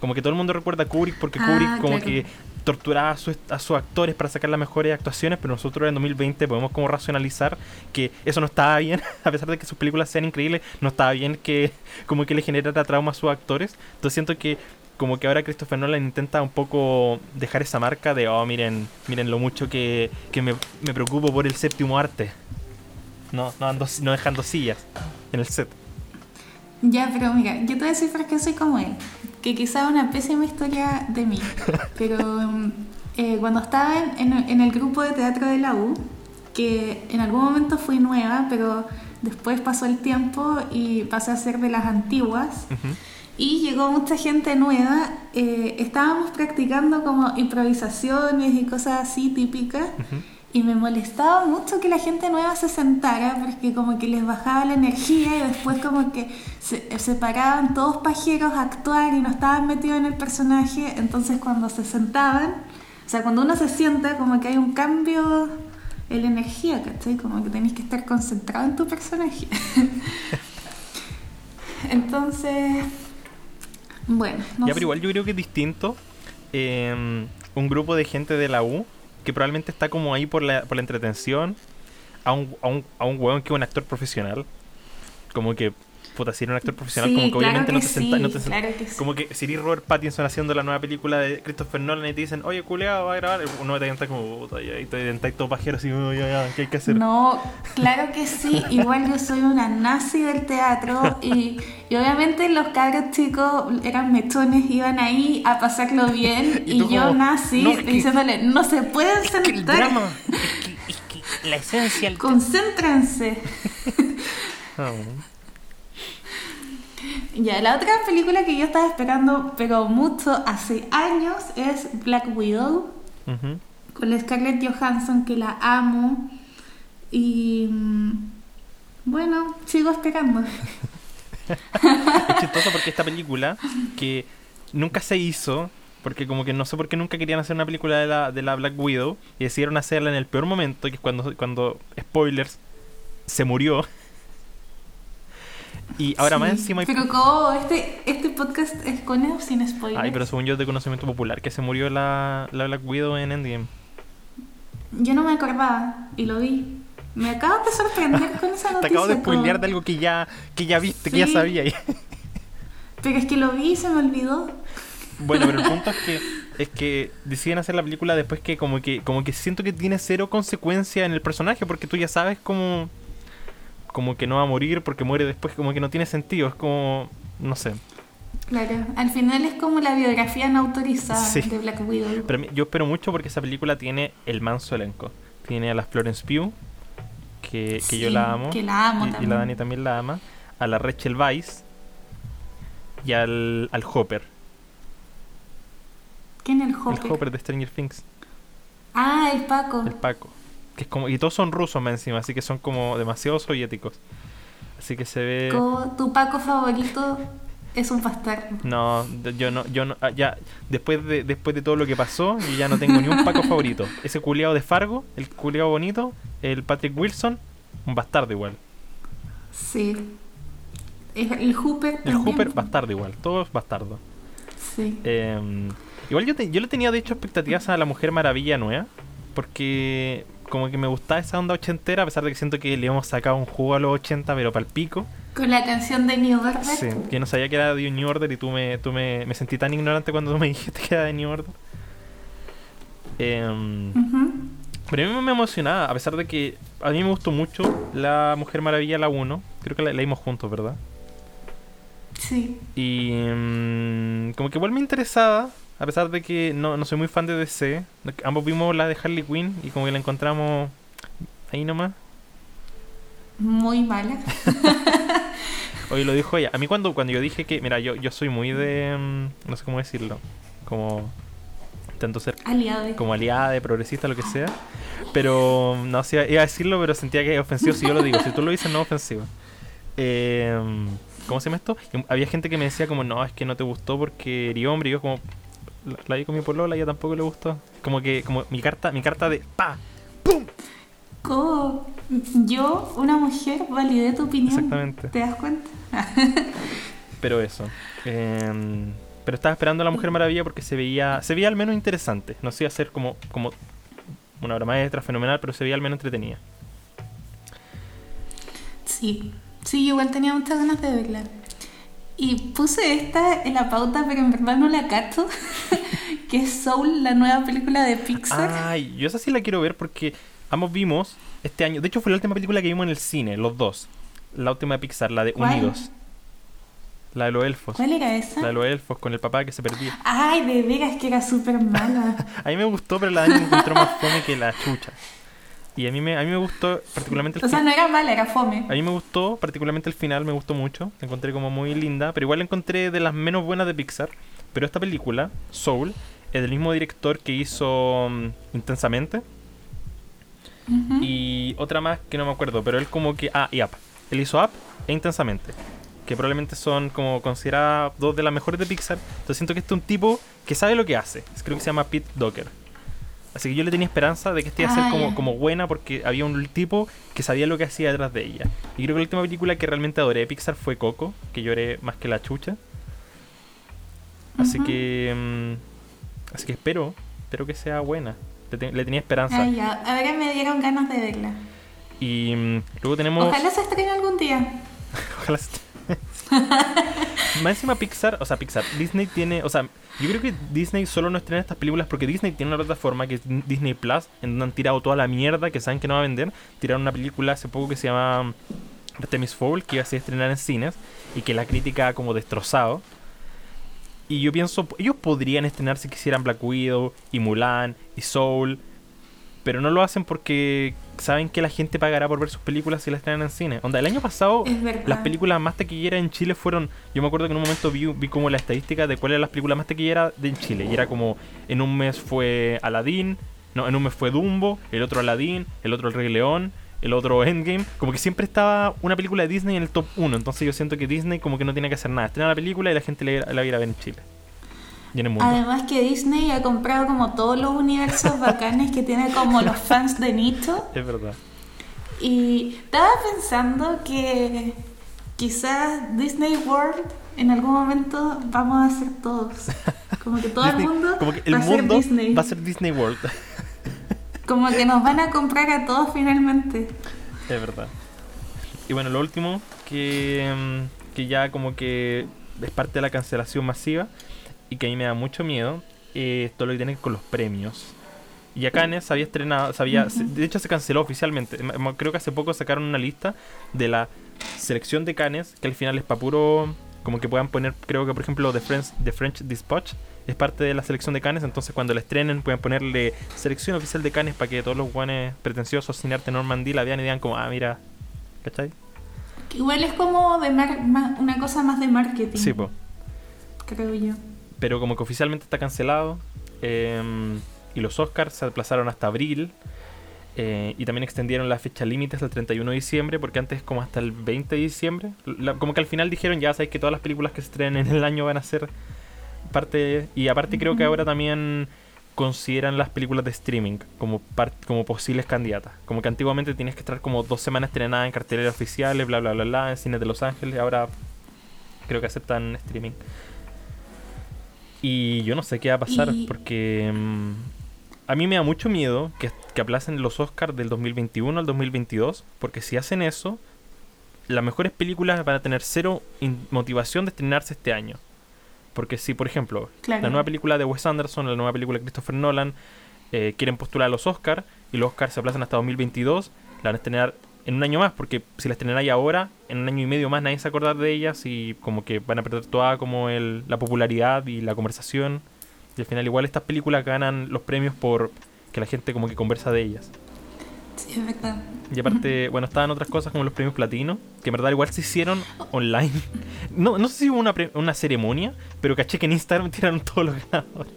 Como que todo el mundo recuerda a Kubrick porque Ah, Kubrick como claro. que torturaba a, sus- a sus actores para sacar las mejores actuaciones, pero nosotros en 2020 podemos como racionalizar que eso no estaba bien, a pesar de que sus películas sean increíbles, no estaba bien que como que le generara trauma a sus actores. Entonces siento que como que ahora Christopher Nolan intenta un poco dejar esa marca de, oh, miren, miren lo mucho que, que me, me preocupo por el séptimo arte. No, no, ando- no dejando sillas en el set. Ya, pero mira, yo te voy a decir por qué soy como él. Que quizá una pésima historia de mí. Pero mm, eh, cuando estaba en, el grupo de teatro de la U, que en algún momento fui nueva, pero después pasó el tiempo y pasé a ser de las antiguas. Y llegó mucha gente nueva. eh, estábamos practicando como improvisaciones y cosas así típicas. Y me molestaba mucho que la gente nueva se sentara porque como que les bajaba la energía y después como que se, se paraban todos pajeros a actuar y no estaban metidos en el personaje. Entonces cuando se sentaban, o sea, cuando uno se sienta como que hay un cambio en la energía, ¿cachai? Como que tenés que estar concentrado en tu personaje. Entonces, bueno, no ya, sé. pero igual yo creo que es distinto eh, un grupo de gente de la U que probablemente está como ahí por la, por la entretención, a un, a, un, a un weón que es un actor profesional. Como que, puta, si era un actor profesional, Sí, como que claro obviamente no te senta- sí, no te senta- claro que. Como que si eres Robert Pattinson haciendo la nueva película de Christopher Nolan y te dicen, oye, culeado, va a grabar, uno te está como, puta, y ahí te todo pajero así, "Oh, ya, ¿qué hay que hacer? No, claro que sí. Igual yo soy una nazi del teatro y, y obviamente los cabros chicos eran mechones, iban ahí a pasarlo bien Y yo como, nazi "No, que- diciéndole, no se pueden Es que el sentar, drama, es que, es que la esencia del concéntrense. Bueno. Ya, la otra película que yo estaba esperando, pero mucho hace años, es Black Widow. Ujú. con la Scarlett Johansson que la amo y mm, bueno, sigo esperando. Es chistoso porque esta película que nunca se hizo, porque como que no sé por qué nunca querían hacer una película de la, de la Black Widow y decidieron hacerla en el peor momento, que es cuando, cuando spoilers, se murió. Y ahora más encima hay... Pero como este, este podcast es con o sin spoilers. Ay, pero según yo es de conocimiento popular, que se murió la, la Black Widow en Endgame. Yo no me acordaba y lo vi. Me acabo de sorprender con esa noticia. Te acabo de como- spoilear de algo que ya, que ya viste, que ya sabía. Pero es que lo vi y se me olvidó. Bueno, pero el punto es que es que deciden hacer la película después que como que como que siento que tiene cero consecuencia en el personaje porque tú ya sabes como como que no va a morir porque muere después como que no tiene sentido, es como no sé. Claro, al final es como la biografía no autorizada Sí. de Black Widow. Pero yo espero mucho porque esa película tiene el manso elenco. Tiene a la Florence Pugh que, que yo la amo. que la amo y, y también. la Dani también la ama. A la Rachel Weisz y al, al Hopper. ¿Quién es el Hopper? El Hopper de Stranger Things. Ah, el Paco. El Paco. Que es como, y todos son rusos más encima, así que son como demasiado soviéticos. Así que se ve. Como tu Paco favorito es un bastardo. No, yo no, yo no, ah, ya, después de, después de todo lo que pasó, yo ya no tengo ni un Paco favorito. Ese culiado de Fargo, el culiado bonito, el Patrick Wilson, un bastardo igual. Sí. El, el Hooper El también. Hooper, bastardo igual, todos bastardos. Sí. Eh, igual yo, te- yo le tenía de hecho expectativas a la Mujer Maravilla nueva, porque como que me gustaba esa onda ochentera, a pesar de que siento que le hemos sacado un jugo a los 80, pero para el pico. Con la canción de New Order. Sí, que no sabía que era de New Order y tú me, tú me, me sentí tan ignorante cuando tú me dijiste que era de New Order. Em, pero a mí me emocionaba, a pesar de que a mí me gustó mucho La Mujer Maravilla, la 1. Creo que la leímos juntos, ¿verdad? Sí. Y mm, como que igual me interesaba, a pesar de que no, no soy muy fan de DC. Ambos vimos la de Harley Quinn y como que la encontramos ahí nomás. Muy mala. Hoy lo dijo ella. A mí cuando, cuando yo dije que, mira, yo, yo soy muy de... mm, no sé cómo decirlo. Como... Intento ser Aliado. como aliada, de progresista, lo que sea. Pero no sé, iba a decirlo, pero sentía que es ofensivo si yo lo digo. Si tú lo dices, no es ofensivo. Eh, ¿Cómo se llama esto? Había gente que me decía como, no, es que no te gustó porque eres hombre. Y yo como, la, la vi con mi polola y a ella tampoco le gustó. Como que, como mi carta, mi carta de ¡pa! ¡Pum! ¿Cómo? Yo, una mujer, validé tu opinión. Exactamente. ¿Te das cuenta? Pero eso. Eh, pero estaba esperando a la Mujer Maravilla porque se veía, se veía al menos interesante. No sé, ser como, como una obra maestra fenomenal, pero se veía al menos entretenida. Sí. Sí, igual tenía muchas ganas de verla. Y puse esta en la pauta, pero en verdad no la cacho. que es Soul, la nueva película de Pixar. Ay, yo esa sí la quiero ver porque ambos vimos este año. De hecho, fue la última película que vimos en el cine, los dos. La última de Pixar, la de ¿Cuál? Unidos. La de los elfos. ¿Cuál era esa? La de los elfos con el papá que se perdía. Ay, de veras que era súper mala. A mí me gustó, pero la me encontró más fome que la chucha. Y a mí me, a mí me gustó particularmente el O sea, no era mala, era fome. A mí me gustó, particularmente el final me gustó mucho. La encontré como muy linda, pero igual la encontré de las menos buenas de Pixar. Pero esta película, Soul, es del mismo director que hizo mm, Intensamente. Y otra más que no me acuerdo, pero él como que... Ah, y Up. Él hizo Up e Intensamente. Que probablemente son como consideradas dos de las mejores de Pixar. Entonces siento que este es un tipo que sabe lo que hace. Creo que se llama Pete Docker. Así que yo le tenía esperanza de que este iba a ser Ah, como, como buena porque había un tipo que sabía lo que hacía detrás de ella. Y creo que la última película que realmente adoré de Pixar fue Coco, que lloré más que la chucha. Así que... mm, así que espero, espero que sea buena. Le, te- le tenía esperanza. Ah, ya. Ahora me dieron ganas de verla. Y mm, luego tenemos... Ojalá se estrene algún día. Ojalá se- Más encima Pixar, o sea, Pixar, Disney tiene, o sea, yo creo que Disney solo no estrena estas películas porque Disney tiene una plataforma que es Disney Plus, en donde han tirado toda la mierda que saben que no va a vender. Tiraron una película hace poco que se llama Artemis Fowl, que iba a ser estrenar en cines y que la crítica ha como destrozado. Y yo pienso, ellos podrían estrenar si quisieran Black Widow y Mulan y Soul, pero no lo hacen porque saben que la gente pagará por ver sus películas si las estrenan en cine. Onda, el año pasado las películas más taquilleras en Chile fueron. Yo me acuerdo que en un momento vi, vi como la estadística de cuáles eran las películas más taquilleras de en Chile. Y era como: en un mes fue Aladdin, no, en un mes fue Dumbo, el otro Aladdin, el otro El Rey León, el otro Endgame. Como que siempre estaba una película de Disney en el top 1. Entonces yo siento que Disney como que no tiene que hacer nada. Estrena la película y la gente la, la va a ir a ver en Chile. Y en el mundo. Además que Disney ha comprado como todos los universos bacanes que tiene como los fans de Nito. Es verdad. Y estaba pensando que quizás Disney World en algún momento vamos a ser todos. Como que todo Disney- el mundo como que el va a ser Disney. va a ser Disney World. Como que nos van a comprar a todos finalmente. Es verdad. Y bueno, lo último, que, mm, que ya como que es parte de la cancelación masiva y que a mí me da mucho miedo, eh, todo lo que tiene que ver con los premios. Y acá Cannes había estrenado, se había- se- de hecho se canceló oficialmente. Creo que hace poco sacaron una lista de la selección de Cannes, que al final es para puro, como que puedan poner, creo que por ejemplo The French, The French Dispatch es parte de la selección de Cannes, entonces cuando la estrenen pueden ponerle selección oficial de Cannes para que todos los guanes pretenciosos sin arte Normandy la vean y digan como, ah, mira, ¿cachai? Que Igual es como de mar- ma- una cosa más de marketing. Sí, po. Creo yo. Pero como que oficialmente está cancelado. em, y los Oscars se aplazaron hasta abril. eh, y también extendieron la fecha límite hasta el 31 de diciembre. Porque antes como hasta el 20 de diciembre. La- como que al final dijeron ya sabéis que todas las películas que se estrenen en el año van a ser parte... Y aparte creo que ahora también consideran las películas de streaming como como posibles candidatas. Como que antiguamente tienes que estar como dos semanas estrenadas en carteleras oficiales, bla bla bla bla, en cines de Los Ángeles. Ahora creo que aceptan streaming. Y yo no sé qué va a pasar Y- porque mm, a mí me da mucho miedo que, que aplacen los Oscars del 2021 al 2022, porque si hacen eso, las mejores películas van a tener cero motivación de estrenarse este año. Porque si, por ejemplo, Claro. la nueva película de Wes Anderson, la nueva película de Christopher Nolan, eh, quieren postular a los Oscars y los Oscars se aplazan hasta 2022, la van a estrenar en un año más, porque si la estrenáis ahora, en un año y medio más nadie se acordar de ellas y como que van a perder toda como el, la popularidad y la conversación. Y al final igual estas películas ganan los premios por que la gente como que conversa de ellas. Sí, es verdad. Y aparte, bueno, estaban otras cosas como los premios platino, que en verdad igual se hicieron online. No, no sé si hubo una, pre- una ceremonia, pero caché que en Instagram tiraron todos los ganadores.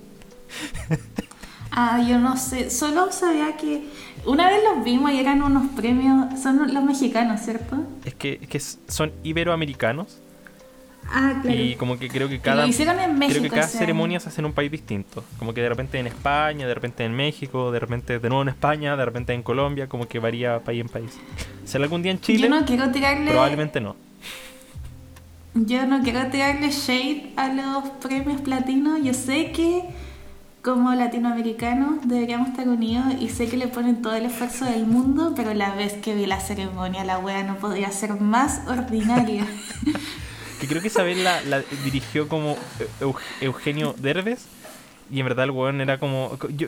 Ah, yo no sé. Solo sabía que una vez los vimos y eran unos premios. Son los mexicanos, ¿cierto? Es que, es que son iberoamericanos Ah, claro. y como que creo que cada... lo hicieron en México. Creo que cada ceremonia se hace en un país distinto. Como que de repente en España, de repente en México, de repente de nuevo en España, de repente en Colombia, como que varía país en país. ¿Será algún día en Chile? Yo no quiero tirarle. Probablemente no. Yo no quiero tirarle shade a los premios platinos. Yo sé que como latinoamericanos deberíamos estar unidos y sé que le ponen todo el esfuerzo del mundo, pero la vez que vi la ceremonia la wea no podía ser más ordinaria. Que creo que esa vez la, la dirigió como Eu- Eugenio Derbez. Y en verdad el weón era como. Yo, yo-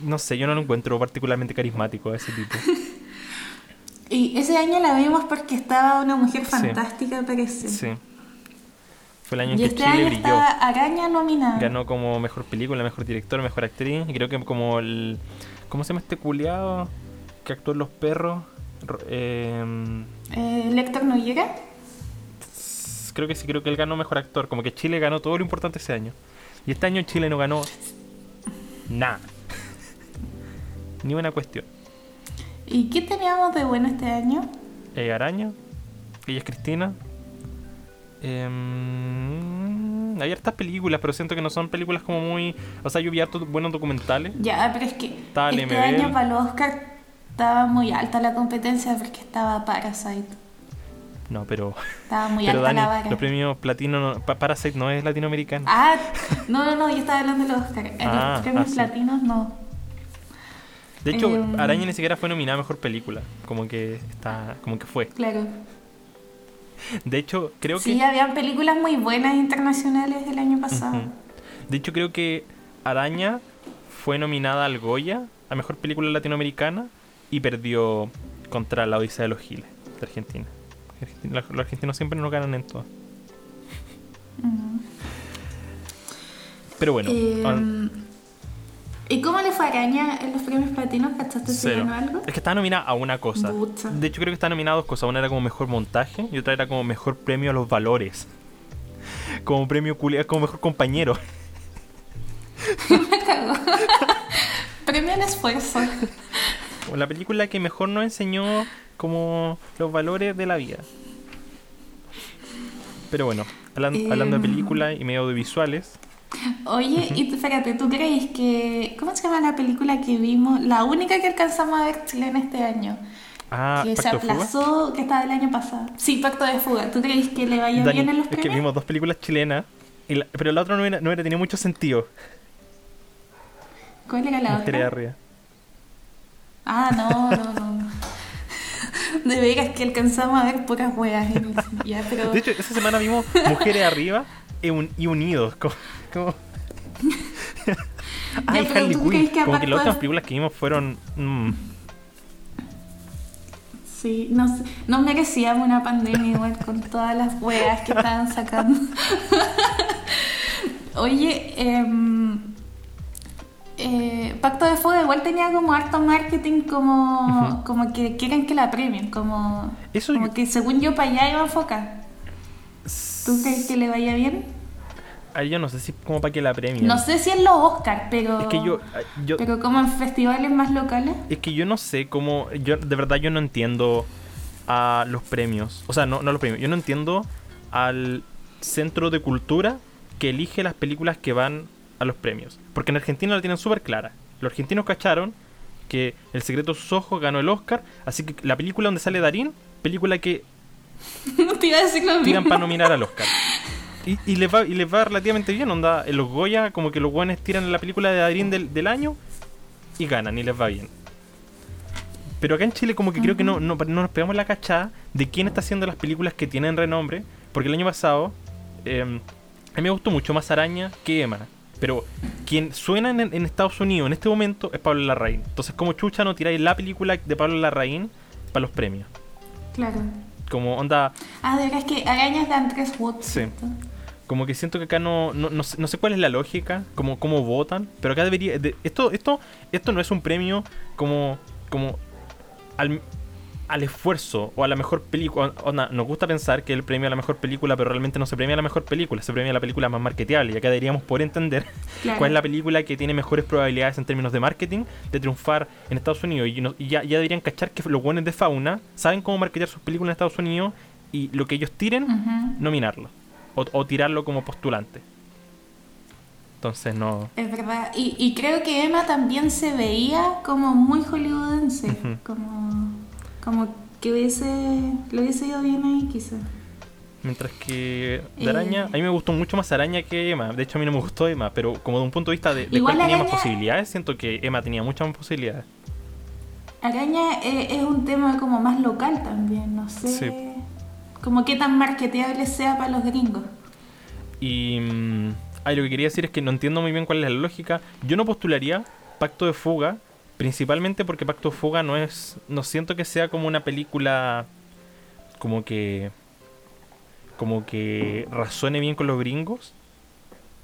no sé, yo no lo encuentro particularmente carismático a ese tipo. y ese año la vimos porque estaba una mujer Sí. fantástica, parece. Sí. Fue el año en que este Chile año brilló. Araña nominada. Ganó como mejor película, mejor director, mejor actriz. Y creo que como el. ¿Cómo se llama este culiado que actuó en Los Perros? Ro- em, Eh, ¿Lector no llega? creo que sí, creo que él ganó mejor actor. Como que Chile ganó todo lo importante ese año. Y este año Chile no ganó nada. Ni una cuestión. ¿Y qué teníamos de bueno este año? Eh, Araña, ella es Cristina. Em, hay hartas películas, pero siento que no son películas como muy. O sea, yo vi hartos buenos documentales. Ya, pero es que el este MBL. año para los Oscar estaba muy alta la competencia porque estaba Parasite. No, pero. Estaba muy pero alta Dani, la vara. los premios platino. No, Pa- Parasite no es latinoamericano. Ah, no, no, no, yo estaba hablando de los Oscar. En Ah, los premios ah, sí. platinos no. De hecho, Em. Araña ni siquiera fue nominada a mejor película. Como que está. como que fue. Claro. De hecho, creo Sí, que. habían películas muy buenas internacionales el año pasado. De hecho, creo que Araña fue nominada al Goya a mejor película latinoamericana y perdió contra La Odisea de los Giles de Argentina. Los argentinos siempre no ganan en todo. Pero bueno, Eh, ahora- ¿Y cómo le fue a Araña en los premios platinos? ¿Cachaste si ganó algo? Es que estaba nominada a una cosa. Pucha. De hecho, creo que estaba nominada a dos cosas. Una era como mejor montaje y otra era como mejor premio a los valores. Como premio culia, como mejor compañero. Me cagó. Premio al esfuerzo. La película que mejor nos enseñó como los valores de la vida. Pero bueno, hablan- hablando de películas y medio audiovisuales, Oye, y tú- espérate, ¿tú crees que... ¿Cómo se llama la película que vimos? La única que alcanzamos a ver chilena este año. ah, que se aplazó, que estaba el año pasado. Sí, Pacto de Fuga. ¿Tú crees que le vaya Dani, bien en los es que premios? vimos dos películas chilenas, y la- pero la otra no hubiera, no hubiera tenido mucho sentido. ¿Cuál era la de otra? arriba. Ah, no, no, no. De veras que alcanzamos a ver puras weas en el. Ya, pero... De hecho, esa semana vimos Mujeres arriba y, un- y Unidos. Como, como- Ay, pero Harley ¿tú Quinn. crees que Como que las últimas películas que vimos fueron. mm, Sí, no, sé, no merecíamos una pandemia igual con todas las weas que estaban sacando. Oye, em, eh, Pacto de Fuego igual tenía como harto marketing como, como que quieren que la premien, como, Eso como yo- que según yo para allá iba a enfocar. ¿Tú crees que le vaya bien? Ay, yo no sé si como para que la premien. No sé si en los Oscar, pero, Es que yo, yo pero como en festivales más locales. es que yo no sé cómo, yo de verdad yo no entiendo a los premios, o sea, no, no los premios, yo no entiendo al centro de cultura que elige las películas que van a los premios, porque en Argentina la tienen súper clara. Los argentinos cacharon que El secreto de sus ojos ganó el Oscar, así que la película donde sale Darín, película que Te iba a decir lo tiran mismo. para nominar al Oscar. Y, y les va, y les va relativamente bien, onda, en los Goya como que los guanes tiran la película de Darín del, del año y ganan y les va bien. Pero acá en Chile como que creo que no, no, no nos pegamos la cachada de quién está haciendo las películas que tienen renombre, porque el año pasado eh, a mí me gustó mucho más Araña que Emma. Pero quien suena en, en Estados Unidos en este momento es Pablo Larraín. Entonces como chucha no tiráis la película de Pablo Larraín para los premios. Claro. Como onda, Ah, de verdad es que Arañas de Andrés Wood. Sí. Como que siento que acá no, no, no, sé, no sé cuál es la lógica, como cómo votan, pero acá debería... de- esto, esto, esto no es un premio como, como al, al esfuerzo o a la mejor película. Nos gusta pensar que el premio a la mejor película, pero realmente no se premia a la mejor película, se premia a la película más marketeable. Y acá deberíamos poder entender Claro. cuál es la película que tiene mejores probabilidades en términos de marketing de triunfar en Estados Unidos. Y, no- y ya, ya deberían cachar que los buenos de fauna saben cómo marketear sus películas en Estados Unidos y lo que ellos tiren Ujú. nominarlo o, o tirarlo como postulante. Entonces no. Es verdad. Y, y creo que Emma también se veía como muy hollywoodense. Como, como que hubiese, le hubiese ido bien ahí, quizás. Mientras que de Eh. Araña, a mí me gustó mucho más Araña que Emma. De hecho, a mí no me gustó Emma, pero como de un punto de vista de, de cuál tenía más posibilidades, siento que Emma tenía muchas más posibilidades. Araña es, es un tema como más local también, no sé. Sí. Como qué tan marketeable sea para los gringos. Y ay, lo que quería decir es que no entiendo muy bien cuál es la lógica. Yo no postularía Pacto de Fuga, principalmente porque Pacto de Fuga no es. No siento que sea como una película como que. como que razone bien con los gringos.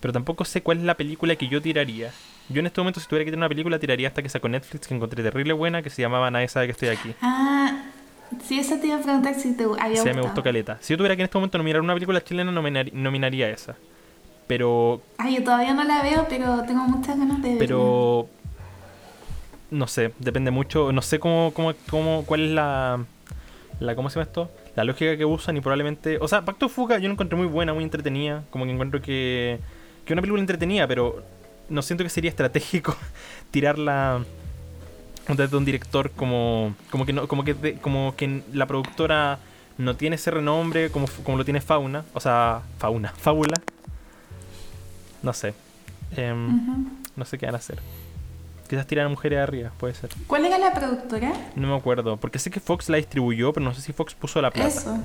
Pero tampoco sé cuál es la película que yo tiraría. Yo en este momento, si tuviera que tirar una película, tiraría hasta que sacó Netflix, que encontré terrible buena, que se llamaba Nadie sabe que estoy aquí. Ah, sí, eso te iba a preguntar si te había Sí, me gustado. gustó Caleta. Si yo tuviera que en este momento nominar una película chilena, nominar- nominaría esa. Pero Ah, yo todavía no la veo, pero tengo muchas ganas de verla. Pero no sé, depende mucho, no sé cómo, cómo, cómo cuál es la, la ¿cómo se llama esto? La lógica que usan y probablemente, o sea, Pacto Fuga yo la encontré muy buena, muy entretenida, como que encuentro que que una película entretenida, pero no siento que sería estratégico tirarla desde un director como como que no como que de- como que la productora no tiene ese renombre como, como lo tiene Fauna, o sea, Fauna, Fábula. No sé. Em, no sé qué van a hacer. quizás tiran a mujeres arriba, puede ser. ¿Cuál era la productora? No me acuerdo, porque sé que Fox la distribuyó, pero no sé si Fox puso la plata. Eso.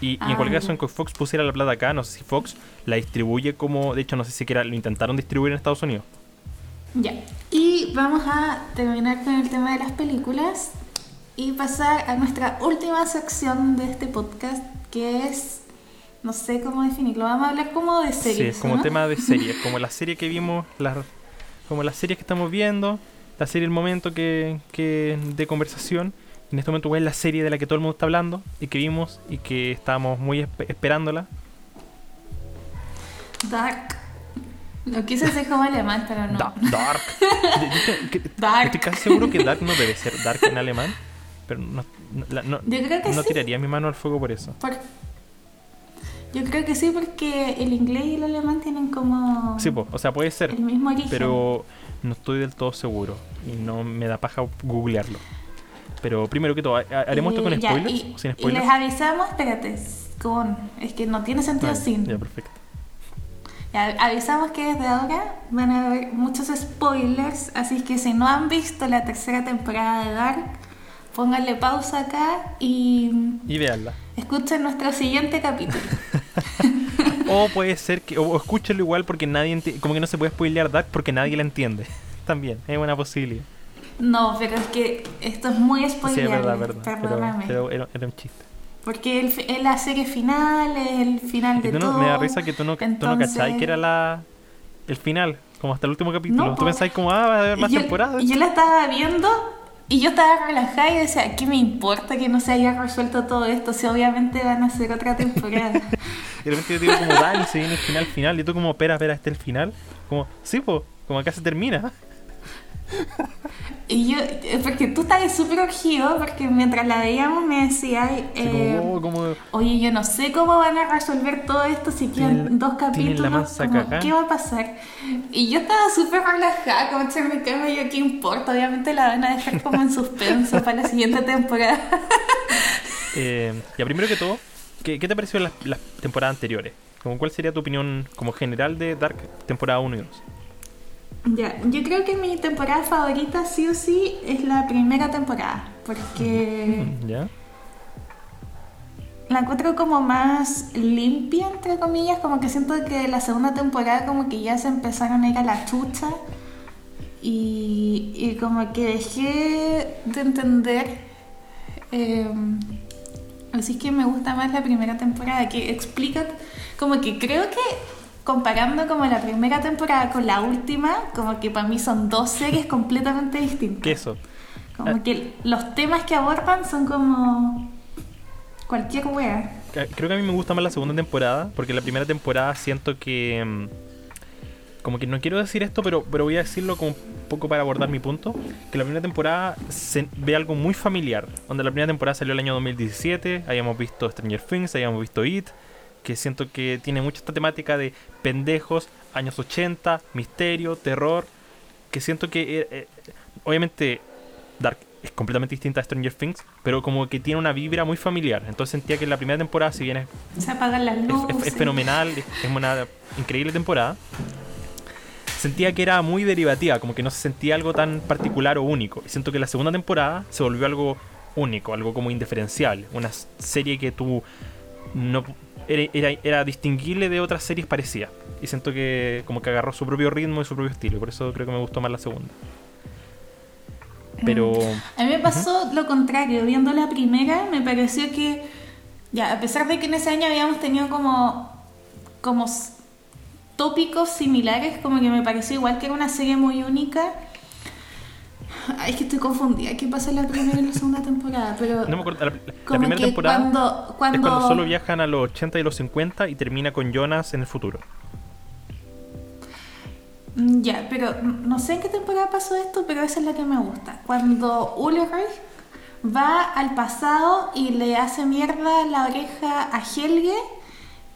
Y, y en Ah, cualquier caso, ya. en que Fox pusiera la plata acá, no sé si Fox la distribuye como. De hecho, no sé si siquiera lo intentaron distribuir en Estados Unidos. Ya. Y vamos a terminar con el tema de las películas y pasar a nuestra última sección de este podcast, que es, no sé cómo definirlo, vamos a hablar como de series. sí, como ¿no? tema de series, como la serie que vimos, las, como las series que estamos viendo, la serie El Momento que, que de conversación. En este momento, ¿cuál es la serie de la que todo el mundo está hablando y que vimos y que estábamos muy espe- esperándola? Dark. Lo quise hacer como alemán, pero no. Da- Dark. Yo- que- Dark. Estoy casi seguro que Dark no debe ser Dark en alemán, pero no, no, no- Yo creo que no sí. tiraría mi mano al fuego por eso. Por- Yo creo que sí, porque el inglés y el alemán tienen como Sí, po, o sea, puede ser, el mismo origen. pero no estoy del todo seguro y no me da paja googlearlo. Pero primero que todo, ¿ha- ¿haremos esto Y con ya, spoilers y- o sin Y spoilers? les avisamos, espérate, con. Es que no tiene sentido Ah, sin. Ya, perfecto. Ya, avisamos que desde ahora van a haber muchos spoilers, así que si no han visto la tercera temporada de Dark, pónganle pausa acá y Y veanla. escuchen nuestro siguiente capítulo. O puede ser que, o, escúchenlo igual porque nadie como que no se puede spoilear Dark porque nadie la entiende. También, es una posibilidad. No, pero es que esto es muy Sí, es verdad, verdad. Pero, perdóname. pero era, era un chiste. Porque el es la serie final, es el final de no, todo. me da risa que tú no, tú no Entonces- cachai que era la, el final, como hasta el último capítulo. No, tú pensáis como, ah, va a haber más yo, temporadas. y yo la estaba viendo y yo estaba relajada y decía, ¿qué me importa que no se haya resuelto todo esto? Si obviamente van a hacer otra temporada. Y de repente yo digo como, Dani, se viene el final final. Y tú como, espera, espera, este es el final. Como, sí, po, como acá se termina. Y yo, eh, porque tú estabas súper urgido, porque mientras la veíamos me decías, Así eh, como, oh, como... oye, yo no sé cómo van a resolver todo esto si quedan dos capítulos. como. ¿Qué va a pasar? Y yo estaba súper relajada, como echarme mi cama, y yo, ¿qué importa? Obviamente la van a dejar como en suspenso para la siguiente temporada. Eh, ya, primero que todo, ¿qué, qué te pareció las, las temporadas anteriores? Como, ¿Cuál sería tu opinión como general de Dark temporada 1 y 2? Ya, yo creo que mi temporada favorita sí o sí es la primera temporada, porque ¿Ya? la encuentro como más limpia, entre comillas, como que siento que la segunda temporada como que ya se empezaron a ir a la chucha y, y como que dejé de entender, eh, así que me gusta más la primera temporada, que explica, como que creo que comparando como la primera temporada con la última, como que para mí son dos series completamente distintas. ¿Qué eso? Como Ah. que los temas que abordan son como cualquier wea. Creo que a mí me gusta más la segunda temporada, porque la primera temporada siento que... mm, Como que no quiero decir esto, pero, pero voy a decirlo como un poco para abordar mi punto. Que la primera temporada se ve algo muy familiar. Donde la primera temporada salió el año 2017, habíamos visto Stranger Things, habíamos visto It. Que siento que tiene mucha esta temática de pendejos, años 80, misterio, terror. Que siento que... eh, eh, obviamente Dark es completamente distinta a Stranger Things, pero como que tiene una vibra muy familiar. Entonces sentía que la primera temporada, si bien es Se apagan las es, luces. es- es fenomenal, es, una increíble temporada. Sentía que era muy derivativa, como que no se sentía algo tan particular o único. Y siento que la segunda temporada se volvió algo único, algo como indiferenciable. Una serie que tú no era, era, era distinguible de otras series parecidas. Y siento que como que agarró su propio ritmo y su propio estilo. y Por eso creo que me gustó más la segunda. Pero A mí me pasó lo contrario. Viendo la primera, me pareció que, ya, a pesar de que en ese año habíamos tenido como, como tópicos similares, como que me pareció igual que era una serie muy única. Ay, es que estoy confundida. ¿Qué pasa en la primera y la segunda temporada? Pero no me acuerdo. La, primera temporada cuando, cuando, es cuando solo viajan a los 80 y los 50 y termina con Jonas en el futuro. Mm, Ya, pero no sé en qué temporada pasó esto, pero esa es la que me gusta. Cuando Ulrich va al pasado y le hace mierda la oreja a Helge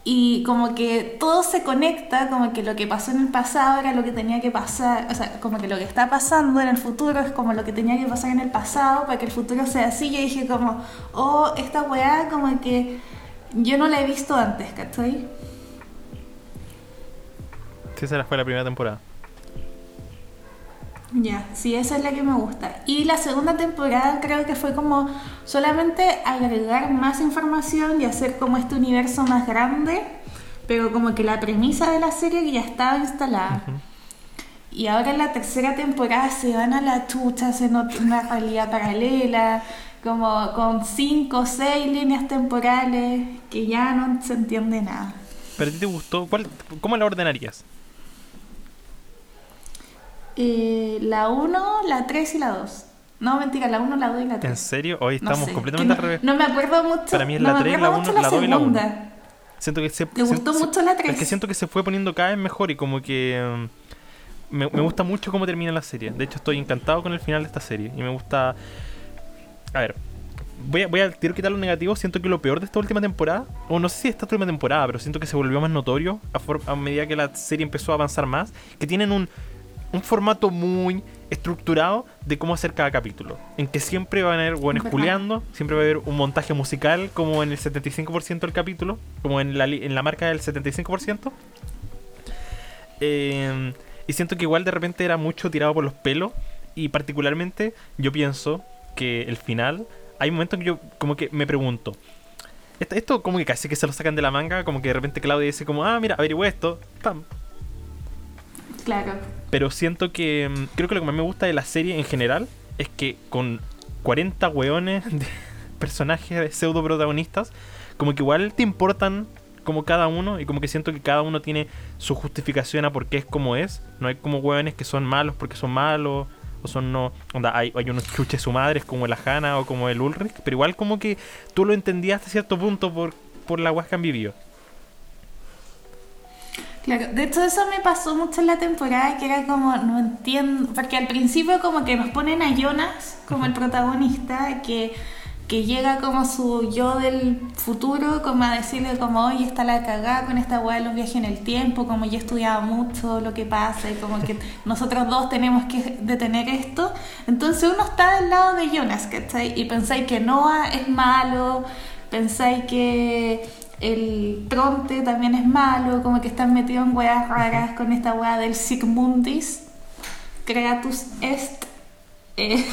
y como que todo se conecta, como que lo que pasó en el pasado era lo que tenía que pasar, o sea, como que lo que está pasando en el futuro es como lo que tenía que pasar en el pasado para que el futuro sea así. Yo dije como, oh, esta weá como que yo no la he visto antes, ¿cachai? Sí, esa fue la primera temporada. Ya, sí, esa es la que me gusta. Y la segunda temporada creo que fue como solamente agregar más información y hacer como este universo más grande, pero como que la premisa de la serie ya estaba instalada. Y ahora en la tercera temporada se van a la chucha, ot- una realidad paralela, como con cinco o seis líneas temporales que ya no se entiende nada. ¿Pero a ti te gustó? ¿Cuál, ¿Cómo la ordenarías? Eh, la 1, la 3 y la 2. No, mentira, la 1, la 2 y la 3. ¿En serio? Hoy No estamos sé, completamente al revés. no, no me acuerdo mucho. Para mí es no la me 3, acuerdo la mucho 1, la 2 y la 1. segunda. Siento que se, ¿Te gustó se- mucho la Es que 3? siento que se fue poniendo cada vez mejor y como que mm, me, me gusta mucho cómo termina la serie. De hecho, estoy encantado con el final de esta serie y me gusta. A ver, voy a, voy a quiero quitar lo negativo. Siento que lo peor de esta última temporada, o no sé si esta última temporada, pero siento que se volvió más notorio a, for- a medida que la serie empezó a avanzar más, que tienen un, un formato muy estructurado de cómo hacer cada capítulo. En que siempre van a haber buenos juliando, siempre va a haber un montaje musical como en el 75% del capítulo, como en la, en la marca del 75%. Eh, y siento que igual de repente era mucho tirado por los pelos. Y particularmente yo pienso que el final, hay momentos que yo como que me pregunto. Esto, esto como que casi que se lo sacan de la manga, como que de repente Claudia dice como, ah, mira, averigüe esto. pam. Claro. Pero siento que mm, creo que lo que más me gusta de la serie en general es que con 40 weones de personajes pseudo protagonistas, como que igual te importan como cada uno y como que siento que cada uno tiene su justificación a por qué es como es. No hay como weones que son malos porque son malos o son no. Onda, hay, hay unos chuches su madres como el Ajana o como el Ulrich, pero igual como que tú lo entendías hasta cierto punto por, por la guas que han vivido. Claro, de hecho eso me pasó mucho en la temporada que era como, no entiendo, porque al principio como que nos ponen a Jonas como el protagonista, que, que llega como su yo del futuro, como a decirle como, oye, está la cagada con esta weá de los viajes en el tiempo, como yo he estudiado mucho lo que pasa y como que nosotros dos tenemos que detener esto. Entonces uno está del lado de Jonas, ¿cachai? Y pensáis que Noah es malo, pensáis que el Tronte también es malo, como que están metidos en weas raras con esta wea del Sigmundis, Creatus Est. Eh,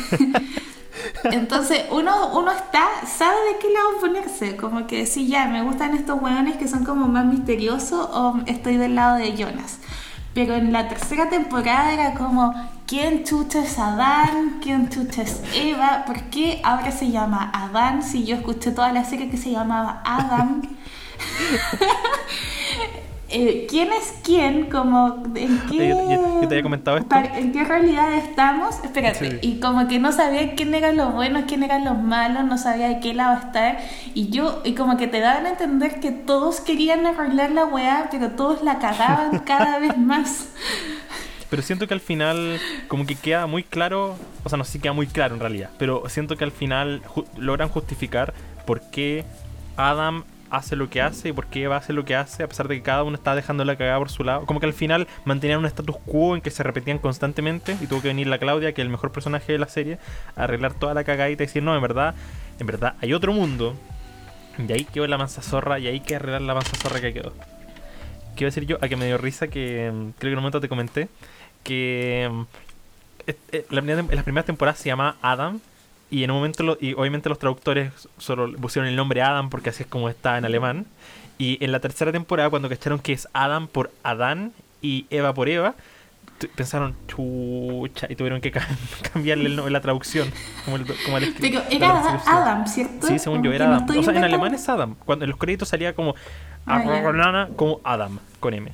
entonces uno, uno está, sabe de qué lado ponerse, como que sí, ya, me gustan estos weones que son como más misteriosos o estoy del lado de Jonas. Pero en la tercera temporada era como, ¿quién chucha es Adán? ¿Quién chucha es Eva? ¿Por qué ahora se llama Adán si yo escuché toda la serie que se llamaba Adam? Eh, ¿Quién es quién? Como, ¿en qué, Yo- yo- yo te había comentado esto. par- ¿En qué realidad estamos? Espérate, Sí. y como que no sabía quién eran los buenos, quién eran los malos, no sabía de qué lado estar. Y yo, y como que te daban a entender que todos querían arreglar la weá, pero todos la cagaban cada vez más. Pero siento que al final como que queda muy claro, o sea, no sé si queda muy claro en realidad, pero siento que al final ju- logran justificar por qué Adam hace lo que hace y por qué Eva hace lo que hace, a pesar de que cada uno está dejando la cagada por su lado. Como que al final mantenían un status quo en que se repetían constantemente y tuvo que venir la Claudia, que es el mejor personaje de la serie, a arreglar toda la cagadita y decir, no, en verdad, en verdad hay otro mundo. Y ahí quedó la mansa zorra y ahí que arreglar la mansa zorra que quedó. ¿Qué iba a decir yo? A que me dio risa que mm, creo que en un momento te comenté que mm, eh, la primera en las primeras temporadas se llamaba Adam y en un momento lo- y obviamente los traductores solo pusieron el nombre Adam porque así es como está en alemán y en la tercera temporada cuando cacharon que es Adam por Adán y Eva por Eva pensaron chucha y tuvieron que ca- cambiarle el nombre la traducción como el, como el escri- Pero era. Adam, ¿cierto? Sí, según yo era Adam. estoy o sea, en alemán es Adam. Cuando en los créditos salía como Ah, como Adam con M.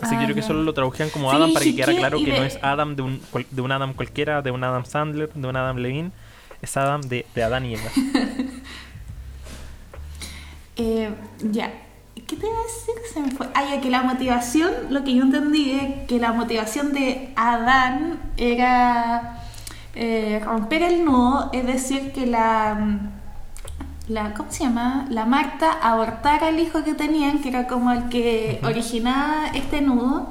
Así Ah, que creo que solo lo tradujían como Sí, Adam para que quedara claro que no de- es Adam de un, de un Adam cualquiera, de un Adam Sandler, de un Adam Levine. Es Adam de, de Adán y Eva. Eh, ya. ¿Qué te iba a decir? Se me fue. Ah, ya que la motivación, lo que yo entendí es que la motivación de Adán era eh, romper el nudo, es decir, que la, la. ¿Cómo se llama? La Marta abortara al hijo que tenían, que era como el que originaba este nudo.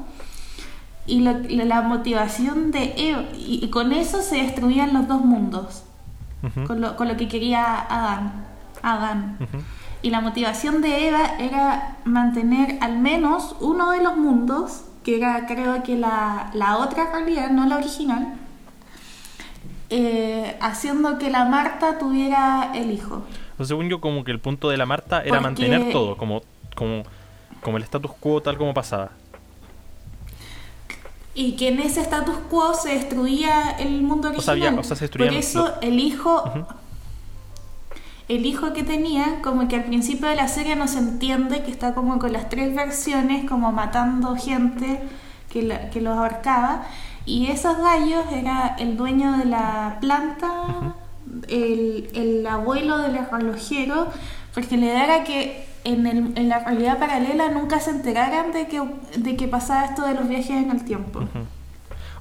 Y lo- la, motivación de Eva, y, y con eso se destruían los dos mundos, con lo, con lo que quería Adán. Adán. Y la motivación de Eva era mantener al menos uno de los mundos que era creo que la, la otra realidad, no la original, eh, haciendo que la Marta tuviera el hijo. O según yo, como que el punto de la Marta era Porque- mantener todo, como, como, como el status quo tal como pasaba. Y que en ese status quo se destruía el mundo O sea, original. había- o sea, se Por eso lo- el hijo, Ujú. el hijo que tenía, como que al principio de la serie no se entiende que está como con las tres versiones, como matando gente que, la- que los ahorcaba. Y esos gallos era el dueño de la planta, el, el abuelo del relojero, porque idea era que en, el- en la realidad paralela nunca se enteraran de que, de que pasaba esto de los viajes en el tiempo.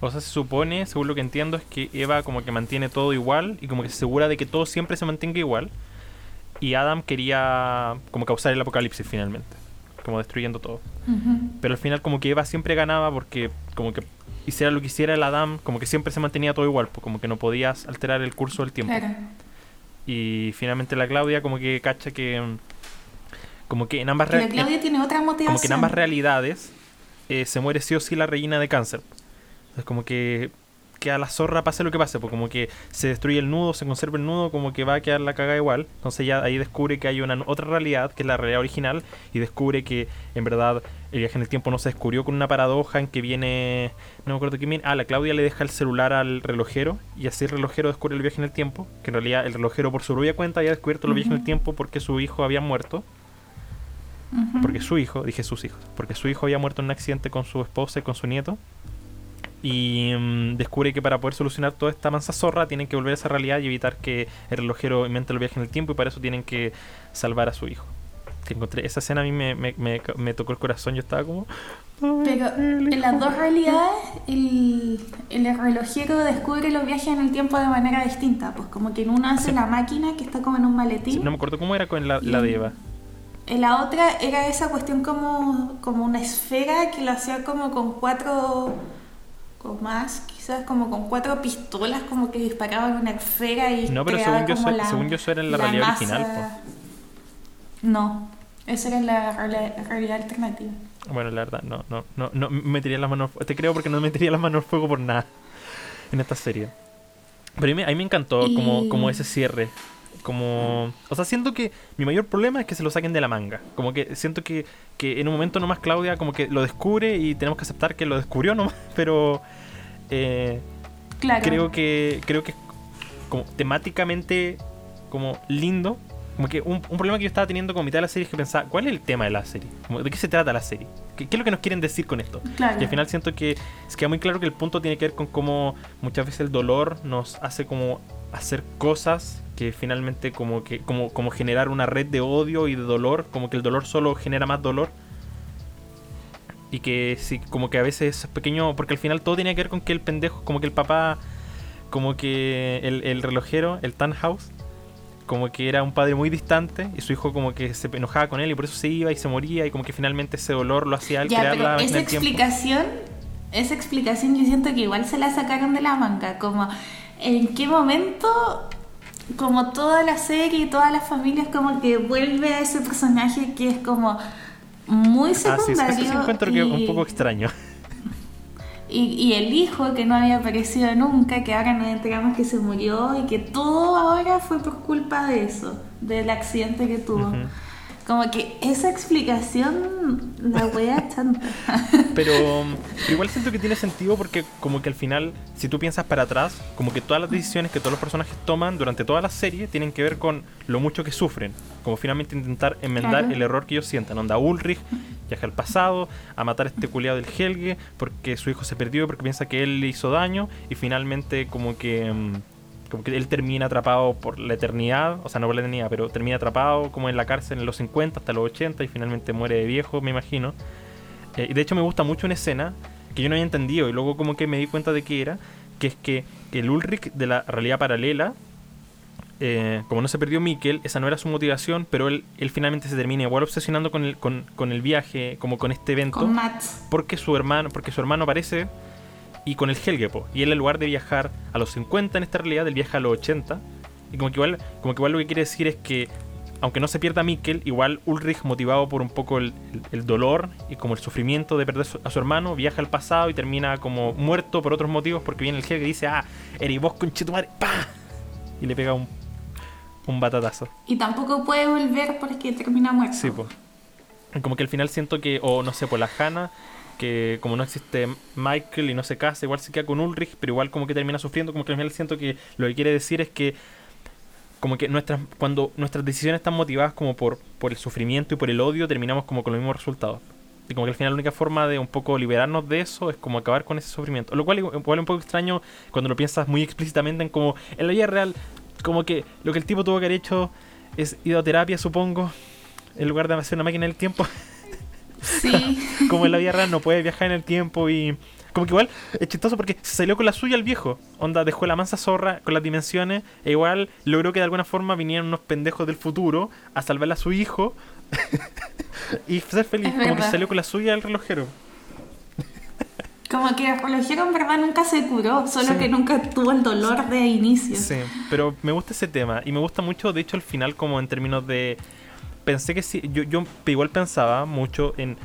O sea, se supone, según lo que entiendo, es que Eva como que mantiene todo igual y como que se asegura de que todo siempre se mantenga igual. Y Adam quería como causar el apocalipsis finalmente, como destruyendo todo. Pero al final como que Eva siempre ganaba porque como que hiciera lo que hiciera el Adam, como que siempre se mantenía todo igual, pues como que no podías alterar el curso del tiempo. Claro. Y finalmente la Claudia como que cacha que mm, como que en ambas la Claudia tiene otra motivación. como que en ambas realidades eh, se muere sí o sí la reina de cáncer. Es como que queda la zorra pase lo que pase, pues como que se destruye el nudo, se conserva el nudo, como que va a quedar la caga igual. Entonces ya ahí descubre que hay una otra realidad, que es la realidad original, y descubre que en verdad el viaje en el tiempo no se descubrió con una paradoja en que viene, no me acuerdo quién viene, ah, la Claudia le deja el celular al relojero, y así el relojero descubre el viaje en el tiempo, que en realidad el relojero por su propia cuenta había descubierto el viaje en el tiempo porque su hijo había muerto porque su hijo, dije sus hijos, porque su hijo había muerto en un accidente con su esposa y con su nieto. Y mm, descubre que para poder solucionar toda esta mansa zorra tienen que volver a esa realidad y evitar que el relojero invente el viaje en el tiempo y para eso tienen que salvar a su hijo. Que encontré, esa escena a mí me, me, me, me tocó el corazón, yo estaba como... "Ay, Pero en las hijo". dos realidades, el, el relojero descubre los viajes en el tiempo de manera distinta. Pues como que en una hace Sí. la máquina que está como en un Sí, maletín. no me acuerdo cómo era con la, la de Eva. En la otra era esa cuestión como, como una esfera que lo hacía como con cuatro, o más, quizás como con cuatro pistolas, como que disparaban una esfera y No, pero según yo la- según yo eso era en la realidad masa. original, No, esa era la reali- realidad alternativa. Bueno, la verdad, no, no, no, no metería las manos. Te creo porque no metería las manos al fuego por nada en esta serie. Pero a mí, me- a mí me encantó como, como ese cierre. Como. O sea, siento que mi mayor problema es que se lo saquen de la manga. Como que siento que, que en un momento nomás Claudia como que lo descubre y tenemos que aceptar que lo descubrió nomás. Pero. eh, Claro. creo que creo que es como temáticamente como lindo como que un, un problema que yo estaba teniendo con mitad de la serie es que pensaba cuál es el tema de la serie Como, de qué se trata la serie ¿Qué, qué es lo que nos quieren decir con esto Claro. y al final siento que es queda muy claro que el punto tiene que ver con cómo muchas veces el dolor nos hace como hacer cosas que finalmente como que como como generar una red de odio y de dolor como que el dolor solo genera más dolor y que sí, como que a veces es pequeño, porque al final todo tiene que ver con que el pendejo, como que el papá, como que el, el relojero, el Tannhaus, como que era un padre muy distante y su hijo como que se enojaba con él y por eso se iba y se moría y como que finalmente ese dolor lo hacía él Ya, crear pero la esa tiempo. explicación, esa explicación yo siento que igual se la sacaron de la manga, como en qué momento, como toda la serie y todas las familias como que vuelve a ese personaje que es como muy Ah, sí, secundario eso sí encuentro que es un y- poco extraño. y, y el hijo que no había aparecido nunca, que ahora nos enteramos que se murió y que todo ahora fue por culpa de eso, del accidente que tuvo. Como que esa explicación, la wea tanta. Pero um, igual siento que tiene sentido porque como que al final, si tú piensas para atrás, como que todas las decisiones que todos los personajes toman durante toda la serie tienen que ver con lo mucho que sufren. Como finalmente intentar enmendar Claro. el error que ellos sientan. Onda Ulrich viaja al pasado a matar a este culiado del Helge porque su hijo se perdió porque piensa que él le hizo daño y finalmente como que... como que él termina atrapado por la eternidad, o sea, no por la eternidad, pero termina atrapado como en la cárcel en los 50 hasta los 80 y finalmente muere de viejo, me imagino. Eh, y de hecho me gusta mucho una escena que yo no había entendido y luego como que me di cuenta de qué era, que es que el Ulrich de la realidad paralela, eh, como no se perdió Mikkel, esa no era su motivación, pero él, él finalmente se termina igual obsesionando con el, con, con el viaje, como con este evento, Con Matt. porque su hermano, porque su hermano aparece y con el Helge, po. y él en lugar de viajar a los 50 en esta realidad, él viaja a los 80, y como que igual, como que igual lo que quiere decir es que aunque no se pierda Mikkel, igual Ulrich, motivado por un poco el, el- el dolor y como el sufrimiento de perder su- a su hermano, viaja al pasado y termina como muerto por otros motivos porque viene el jefe y dice, ah, eres vos conchetumare, pa Y le pega un, un batatazo. Y tampoco puede volver porque termina muerto. Sí, pues. Como que al final siento que, o no sé, por la Hannah, que como no existe Michael y no se casa, igual se queda con Ulrich, pero igual como que termina sufriendo, como que al final siento que lo que quiere decir es que como que nuestras cuando nuestras decisiones están motivadas como por, por el sufrimiento y por el odio, terminamos como con los mismos resultados. Y como que al final la única forma de un poco liberarnos de eso es como acabar con ese sufrimiento. Lo cual igual es un poco extraño cuando lo piensas muy explícitamente en como en la vida real, como que lo que el tipo tuvo que haber hecho es ido a terapia, supongo, en lugar de hacer una máquina del tiempo. Sí. como en la vida real no puede viajar en el tiempo y como que igual es chistoso porque se salió con la suya el viejo onda dejó la mansa zorra con las dimensiones e igual logró que de alguna forma vinieran unos pendejos del futuro a salvarle a su hijo y ser feliz Es como que salió con la suya el relojero Como que el relojero en verdad nunca se curó, solo Sí. que nunca tuvo el dolor de inicio. sí pero me gusta ese tema y me gusta mucho de hecho el final como en términos de pensé que sí yo, yo igual pensaba mucho en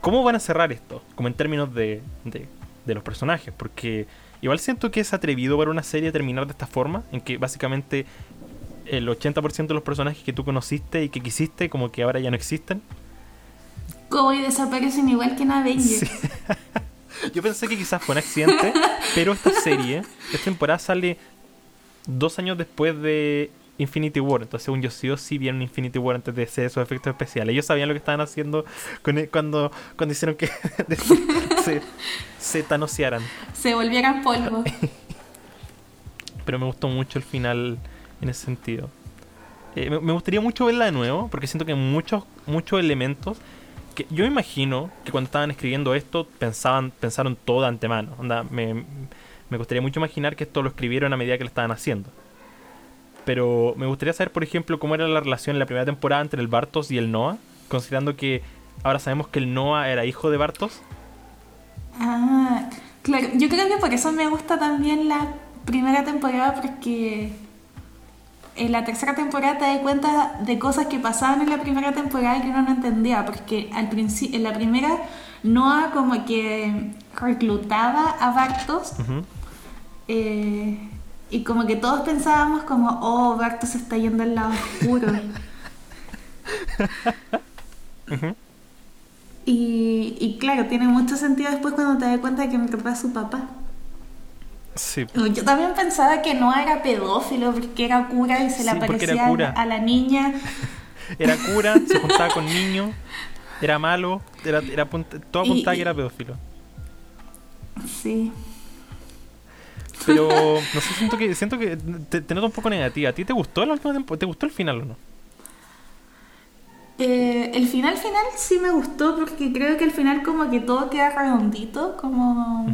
cómo van a cerrar esto como en términos de, de, de los personajes porque igual siento que es atrevido para una serie terminar de esta forma en que básicamente el 80% de los personajes que tú conociste y que quisiste como que ahora ya no existen Como y desaparecen igual que en Avengers. Sí. Yo pensé que quizás fue un accidente, pero esta serie, esta temporada sale dos años después de Infinity War. Entonces, según yo, sí o sí vieron Infinity War antes de hacer esos efectos especiales. Ellos sabían lo que estaban haciendo con el- cuando, cuando hicieron que se, se tanosearan. Se volvieran polvo. Pero me gustó mucho el final en ese sentido. Eh, me, me gustaría mucho verla de nuevo, porque siento que muchos, muchos elementos que yo imagino que cuando estaban escribiendo esto pensaban, pensaron todo de antemano. Onda, me, me gustaría mucho imaginar que esto lo escribieron a medida que lo estaban haciendo. Pero me gustaría saber, por ejemplo, cómo era la relación en la primera temporada entre el Bartos y el Noah, considerando que ahora sabemos que el Noah era hijo de Bartos. Ah, claro. Yo creo que por eso me gusta también la primera temporada, porque en la tercera temporada te das cuenta de cosas que pasaban en la primera temporada que uno no entendía, porque al principio, en la primera, Noah como que reclutaba a Bartos Ujú. eh, y como que todos pensábamos como, oh, Bartos se está yendo al lado oscuro. Y, y claro, tiene mucho sentido después cuando te das cuenta de que en verdad es su papá. Sí. Yo también pensaba que no era pedófilo porque era cura y se le Sí, aparecía a la niña. Era cura, se juntaba con niños, era malo, era, era todo Y- apuntaba que y- era pedófilo. Sí. Pero no sé, siento que siento que te, te noto un poco negativa. ¿A ti te gustó la última temporada? ¿Te gustó el final o no? Eh, el final final sí me gustó porque creo que al final como que todo queda redondito, como...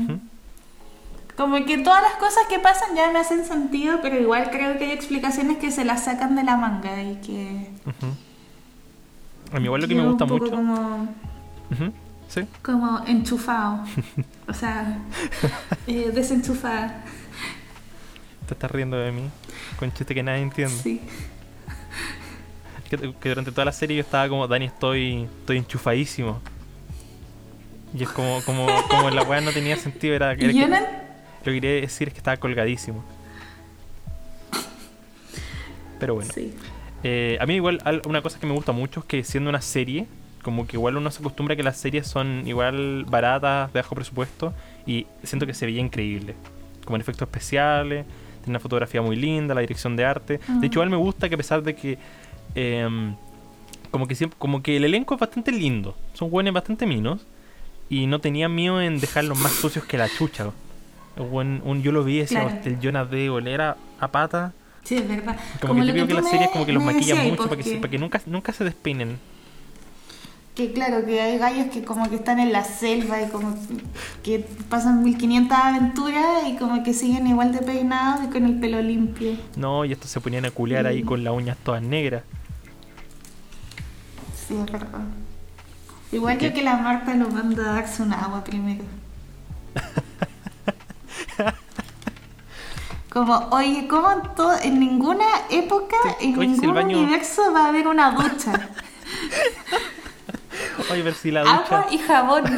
Como que todas las cosas que pasan ya me hacen sentido, pero igual creo que hay explicaciones que se las sacan de la manga y que... A mí igual lo que me gusta mucho. Como, Ujú, Sí. como enchufado. o sea, eh, desenchufada. Te estás riendo de mí. Con chiste que nadie entiende. Sí. Que, que durante toda la serie yo estaba como, Dani, estoy, estoy enchufadísimo. Y es como, como, como la weá no tenía sentido. Era, era que- no- Lo que quería decir es que estaba colgadísimo. Pero bueno. Sí. Eh, a mí igual al- una cosa que me gusta mucho es que siendo una serie, como que igual uno se acostumbra a que las series son igual baratas, de bajo presupuesto, y siento que se veía increíble. Como en efectos especiales, tiene una fotografía muy linda, la dirección de arte. De hecho, igual me gusta que a pesar de que em, como que siempre, como que el elenco es bastante lindo, son buenos bastante minos, y no tenía miedo en dejarlos más sucios que la chucha. Un, un- yo lo vi, ese Claro. el Jonas de olera a pata. Sí, es verdad. Como, que lo típico que, tú las series como que los maquillan mucho para que, para que nunca, nunca se despeinen. Que claro, que hay gallos que como que están en la selva y como que pasan 1500 aventuras y como que siguen igual de peinados y con el pelo limpio. No, y estos se ponían a culear ahí con las uñas todas negras. Sí, es verdad. Igual yo que la Marta lo manda a darse un agua primero. Como, oye, ¿cómo en, todo, en ninguna época, en oye, si el ningún baño- universo va a haber una ducha? Oye, ver si la ducha. Agua y jabón.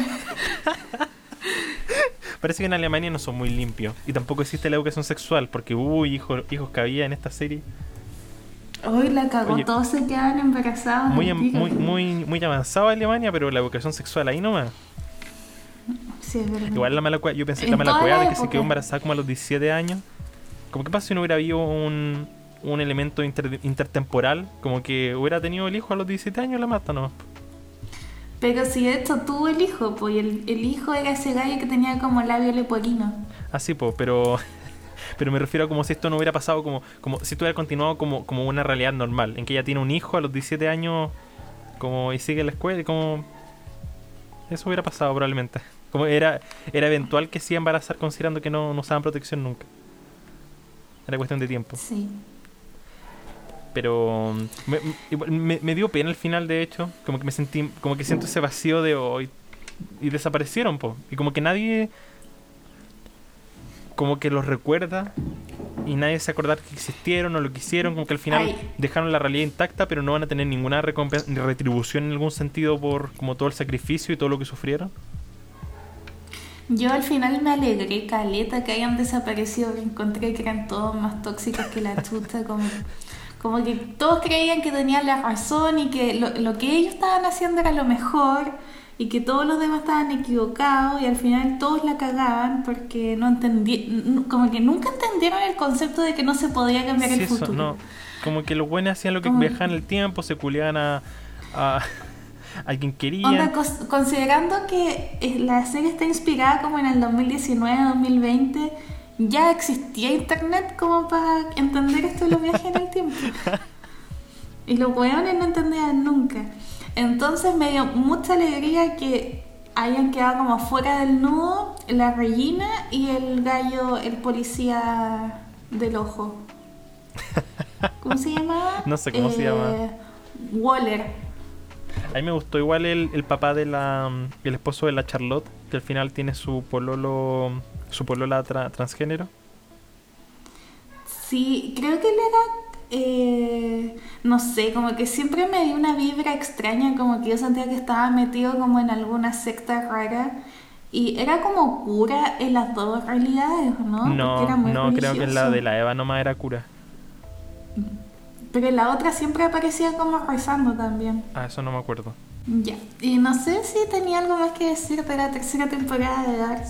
Parece que en Alemania no son muy limpios. Y tampoco existe la educación sexual, porque uy, hijo, hijos que había en esta serie. Hoy la cagó, Oye, todos se quedan embarazados. Muy, muy, muy, muy avanzada Alemania, pero la educación sexual ahí nomás. Sí, es verdad. Igual la mala cueva, yo pensé En la mala cueva de que se quedó embarazada como a los 17 años. Como que pasa si no hubiera habido un, un elemento inter- intertemporal, como que hubiera tenido el hijo a los 17 años, la mata nomás. Pero si de hecho tuvo el hijo, pues el, el hijo era ese gallo que tenía como labio leporino. Así, pues, pero pero me refiero a como si esto no hubiera pasado, como, como si esto hubiera continuado como, como una realidad normal, en que ella tiene un hijo a los 17 años como y sigue en la escuela y como eso hubiera pasado probablemente. Como era era eventual que a embarazar considerando que no, no usaban protección nunca. Era cuestión de tiempo. Sí. Pero me, me- me- dio pena al final, de hecho. Como que me sentí, como que siento ese vacío de hoy. Y desaparecieron, po. Y como que nadie. Como que los recuerda. Y nadie se acordar que existieron o lo que hicieron. Como que al final Ay. dejaron la realidad intacta, pero no van a tener ninguna recompensa, ni retribución en algún sentido por como todo el sacrificio y todo lo que sufrieron. Yo al final me alegré, caleta, que hayan desaparecido. Encontré que eran todos más tóxicos que la chuta. Como, como que todos creían que tenían la razón y que lo, lo que ellos estaban haciendo era lo mejor y que todos los demás estaban equivocados y al final todos la cagaban porque no entendí, como que nunca entendieron el concepto de que no se podía cambiar Sí, el eso, futuro. no. Como que los buenos hacían lo que Como- viajaban el tiempo, se culiaban a, a, a quien querían. Onda, considerando que eh, la serie está inspirada como en el 2019-2020, ya existía internet como para entender esto de los viajes en. Y los hueones no entendían nunca. Entonces me dio mucha alegría que hayan quedado como fuera del nudo la Regina y el gallo, el policía del ojo. ¿Cómo se llamaba? No sé cómo se llama. Waller. A mí me gustó igual el, el papá de la. el esposo de la Charlotte, que al final tiene su pololo. su polola tra- transgénero. Sí, creo que él era, eh, no sé, como que siempre me dio una vibra extraña, como que yo sentía que estaba metido como en alguna secta rara. Y era como cura en las dos realidades, ¿o ¿no? No, Porque era muy no, creo que en la de la Eva nomás era cura. Pero la otra siempre aparecía como rezando también. Ah, eso no me acuerdo. Ya. Y no sé si tenía algo más que decir de la tercera temporada de Dark.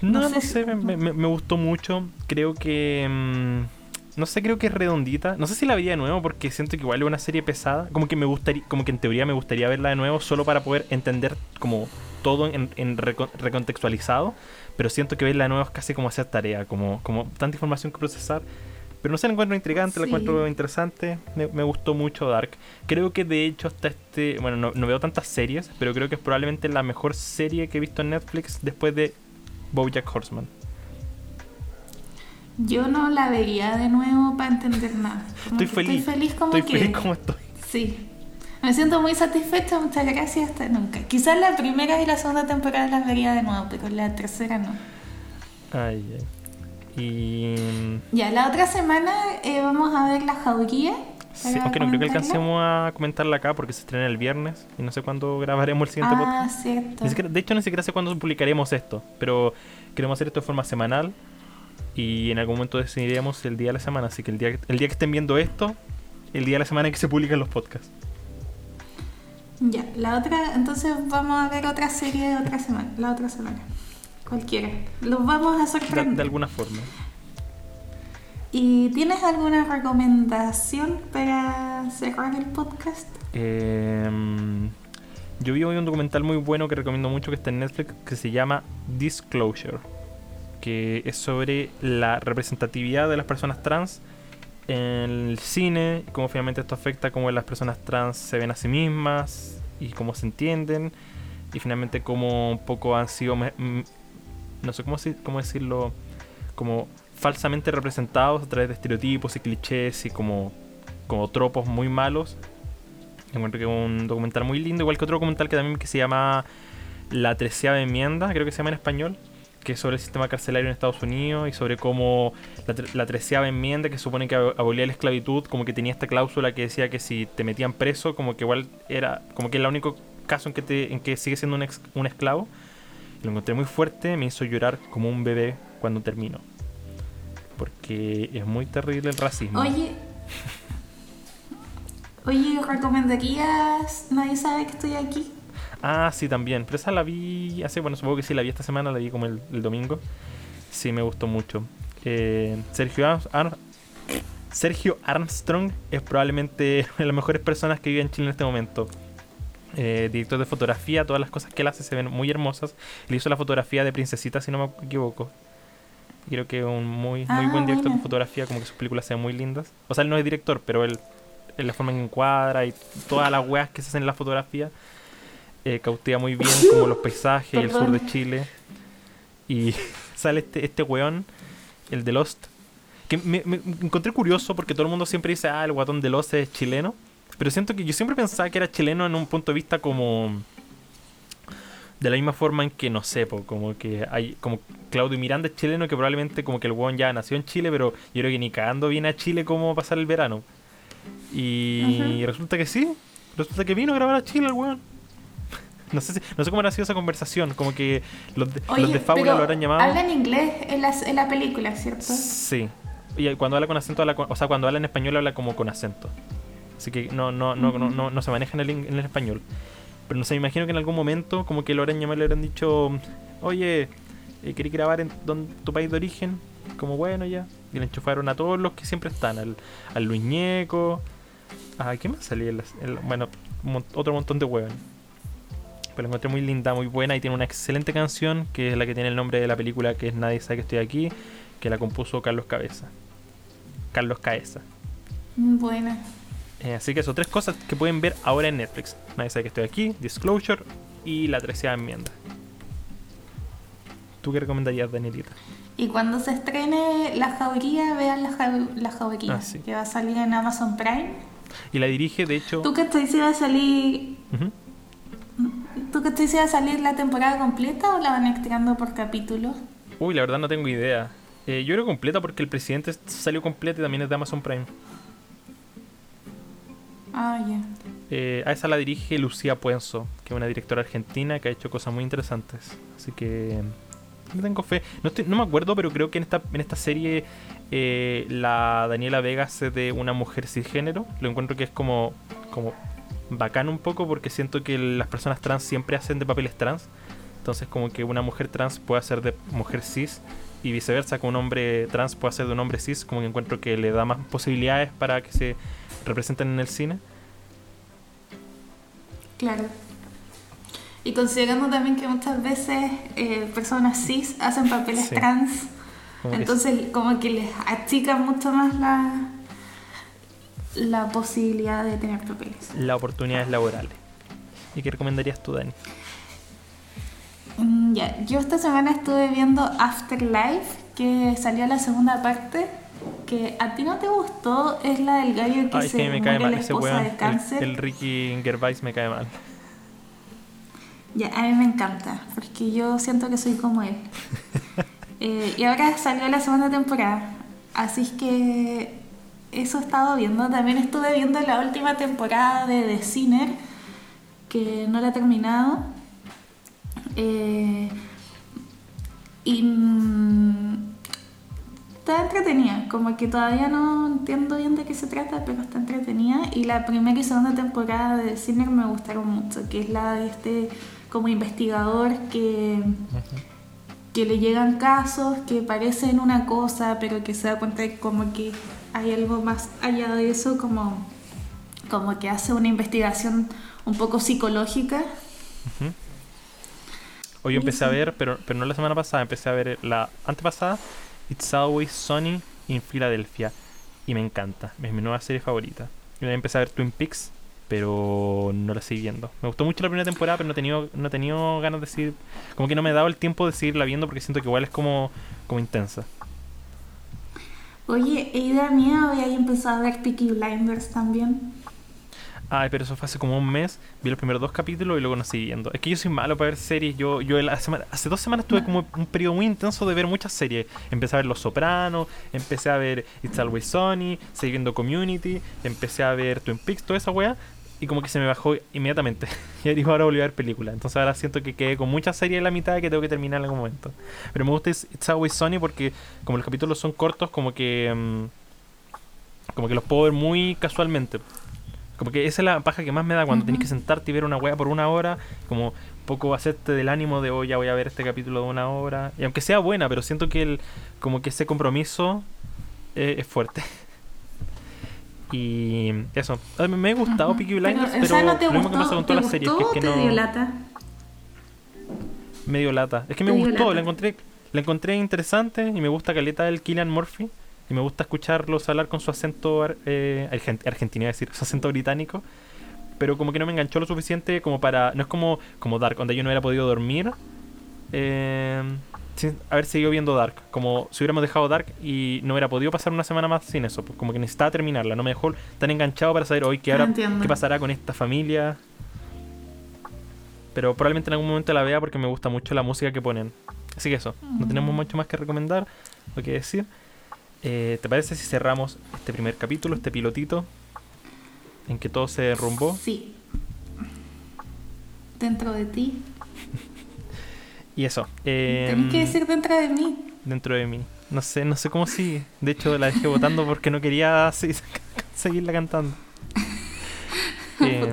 No, no, sé sé, si- me, me- me gustó mucho. Creo que. mm, no sé, creo que es redondita. No sé si la vería de nuevo porque siento que igual es una serie pesada. Como que me gustaría, como que en teoría me gustaría verla de nuevo solo para poder entender como todo en, en recon- recontextualizado. Pero siento que verla de nuevo es casi como hacer tarea, como, como tanta información que procesar. Pero no sé, la encuentro intrigante, la encuentro interesante. Me, me gustó mucho Dark. Creo que de hecho hasta este... Bueno, no, no veo tantas series, pero creo que es probablemente la mejor serie que he visto en Netflix después de Bojack Horseman. Yo no la vería de nuevo para entender nada. Como Estoy feliz. Estoy feliz como Estoy que... feliz como estoy. Sí. Me siento muy satisfecha, muchas gracias, hasta nunca. Quizás la primera y la segunda temporada las vería de nuevo, pero la tercera no. Ay, ay. Y... Ya, la otra semana eh, vamos a ver la jauría. Sí, aunque no creo que alcancemos a comentarla acá porque se estrena el viernes y no sé cuándo grabaremos el siguiente podcast. Ah, cierto. Siquiera- de hecho, ni siquiera sé cuándo publicaremos esto, pero queremos hacer esto de forma semanal y en algún momento decidiremos el día de la semana. Así que el día, que- el día que estén viendo esto, el día de la semana en que se publican los podcasts. Ya, la otra, entonces vamos a ver otra serie de otra semana, la otra semana. Cualquiera. Los vamos a De, sorprender. de alguna forma. ¿Y tienes alguna recomendación para cerrar el podcast? Em, yo vi hoy un documental muy bueno que recomiendo mucho que está en Netflix que se llama Disclosure, que es sobre la representatividad de las personas trans en el cine, cómo finalmente esto afecta cómo las personas trans se ven a sí mismas y cómo se entienden y finalmente cómo un poco han sido, no sé cómo, cómo decirlo, como falsamente representados a través de estereotipos y clichés y como, como tropos muy malos. Encuentro que un documental muy lindo, igual que otro documental que también que se llama La Treceava Enmienda, creo que se llama en español, que es sobre el sistema carcelario en Estados Unidos y sobre cómo la, la treceava enmienda que supone que ab- abolía la esclavitud, como que tenía esta cláusula que decía que si te metían preso, como que igual era, como que es el único caso en que, te, en que sigue siendo un, ex- esclavo. Lo encontré muy fuerte, me hizo llorar como un bebé cuando terminó. Porque es muy terrible el racismo. Oye. Oye, ¿recomendarías Nadie sabe que estoy aquí? Ah, sí, también. Pero esa la vi hace, bueno, supongo que sí, la vi esta semana, la vi como el, el domingo. Sí, me gustó mucho. Eh, Sergio, Ar- Ar- Sergio Armstrong es probablemente una de las mejores personas que vive en Chile en este momento. Eh, director de fotografía, todas las cosas que él hace se ven muy hermosas. Le hizo la fotografía de Princesita, si no me equivoco. Creo que es un muy, muy Ah, buen director de fotografía, como que sus películas sean muy lindas. O sea, él no es director, pero él, él la forma en que encuadra y todas las weas que se hacen en la fotografía eh, cautiva muy bien, como los paisajes y el sur de. Chile. Y sale este, este weón, el de Lost, que me, me encontré curioso porque todo el mundo siempre dice, ah, el guatón de Lost es chileno. Pero siento que yo siempre pensaba que era chileno en un punto de vista como... De la misma forma en que, no sé, po, como que hay... Como Claudio Miranda es chileno, que probablemente como que el weón ya nació en Chile, pero yo creo que ni cagando viene a Chile como pasar el verano. Y resulta que sí. Resulta que vino a grabar a Chile el weón. No sé, si- no sé cómo habrá sido esa conversación. Como que los de, los de Fábula lo habrán llamado. Habla en inglés en la, en la película, ¿cierto? Sí. Y cuando habla con acento, habla con- o sea, cuando habla en español habla como con acento. Así que no, no, no, no, no, no se maneja en el, en el español. Pero no sé, me imagino que en algún momento como que lo habrán llamado le habrán dicho, oye, eh, ¿querés grabar en don- tu país de origen? Como bueno ya. Y le enchufaron a todos los que siempre están. Al, al Luis Ñeco. ¿A qué más salía? en las- en la- bueno, otro montón de huevos. Pero la encontré muy linda, muy buena y tiene una excelente canción que es la que tiene el nombre de la película que es Nadie sabe que estoy aquí, que la compuso Carlos Cabeza. Carlos Caesa. Mm, Buena. Eh, así que son tres cosas que pueden ver ahora en Netflix. Nadie sabe que estoy aquí, Disclosure y la treceava enmienda. ¿Tú qué recomendarías, Danielita? Y cuando se estrene La Jauría, vean La, la Jauría, Ah, sí. que va a salir en Amazon Prime. Y la dirige, de hecho... ¿Tú que te si va a salir Ujú. ¿Tú que te a salir la temporada completa o la van estirando por capítulos? Uy, la verdad no tengo idea. Eh, yo creo completa porque el presidente salió completo y también es de Amazon Prime. Ah, ya. Eh, a esa la dirige Lucía Puenzo, que es una directora argentina que ha hecho cosas muy interesantes. Así que no tengo fe. No, estoy- no me acuerdo, pero creo que en esta, en esta serie eh, la Daniela Vega hace de una mujer cisgénero. Lo encuentro que es como, como bacán un poco porque siento que las personas trans siempre hacen de papeles trans. Entonces como que una mujer trans puede hacer de mujer cis y viceversa, que un hombre trans puede hacer de un hombre cis, como que encuentro que le da más posibilidades para que se representen en el cine. Claro. Y considerando también que muchas veces eh, personas cis hacen papeles Sí. trans, Como entonces como que les achica mucho más la, la posibilidad de tener papeles. las oportunidades laborales. ¿Y qué recomendarías tú, Dani? Mm, Ya, yo esta semana estuve viendo Afterlife, que salió la segunda parte, que a ti no te gustó, es la del gallo que Ay, se que me cae mal la ese weón. de El, cáncer. el Ricky Gervais me cae mal. Ya, a mí me encanta, porque yo siento que soy como él. Eh, y ahora salió la segunda temporada, así es que eso he estado viendo. También estuve viendo la última temporada de The Sinner, que no la he terminado. Eh, y mm, está entretenida, como que todavía no entiendo bien de qué se trata, pero está entretenida. Y la primera y segunda temporada de The Sinner me gustaron mucho, que es la de este como investigador que, que le llegan casos que parecen una cosa, pero que se da cuenta de como que hay algo más allá de eso, como, como que hace una investigación un poco psicológica. Ujú. Hoy yo empecé a ver, pero, pero no la semana pasada, empecé a ver la antepasada, It's Always Sunny in Philadelphia. Y me encanta, es mi nueva serie favorita. Yo empecé a ver Twin Peaks, pero no la seguí viendo. Me gustó mucho la primera temporada, pero no he tenido, no he tenido ganas de seguir. Como que no me he dado el tiempo de seguirla viendo porque siento que igual es como, como intensa. Oye, e idea mía, hoy ahí empezado a ver Peaky Blinders también. Ay, pero eso fue hace como un mes. Vi los primeros dos capítulos y luego no seguí viendo. Es que yo soy malo para ver series. Yo, yo la semana- hace dos semanas tuve como un periodo muy intenso de ver muchas series. Empecé a ver Los Sopranos, empecé a ver It's Always Sunny, seguí viendo Community, empecé a ver Twin Peaks, toda esa wea. Y como que se me bajó inmediatamente. y dijo, ahora volví a ver películas. Entonces ahora siento que quedé con muchas series en la mitad que tengo que terminar en algún momento. Pero me gusta It's Always Sunny porque como los capítulos son cortos, como que... mm, como que los puedo ver muy casualmente. Como que esa es la paja que más me da cuando tenés que sentarte y ver una wea por una hora. Como poco hacerte del ánimo de hoy ya voy a ver este capítulo de una hora. Y aunque sea buena, pero siento que el, como que ese compromiso eh, es fuerte. Y eso. Me ha gustado. Peaky Blinders, Pero, pero, no te lo mismo que gustó, pasa con ¿te todas las series, que es que te no dio lata? medio lata. Es que me dio gustó, lata. la encontré, la encontré interesante y me gusta caleta del Killian Murphy. Y me gusta escucharlos hablar con su acento eh, argent- argentino, a decir, su acento británico. Pero como que no me enganchó lo suficiente como para. No es como, como Dark, donde yo no hubiera podido dormir. Eh, sin haber seguido viendo Dark. Como si hubiéramos dejado Dark y no hubiera podido pasar una semana más sin eso. pues como que necesitaba terminarla. No me dejó tan enganchado para saber hoy qué, Ah, ahora, qué pasará con esta familia. Pero probablemente en algún momento la vea porque me gusta mucho la música que ponen. Así que eso, no tenemos mucho más que recomendar o que decir. Eh, ¿Te parece si cerramos este primer capítulo, este pilotito, en que todo se derrumbó? Sí. Dentro de ti. Y eso. eh, Tenés que decir dentro de mí. dentro de mí. No sé, no sé cómo sigue. De hecho, la dejé votando porque no quería se- seguirla cantando. Eh,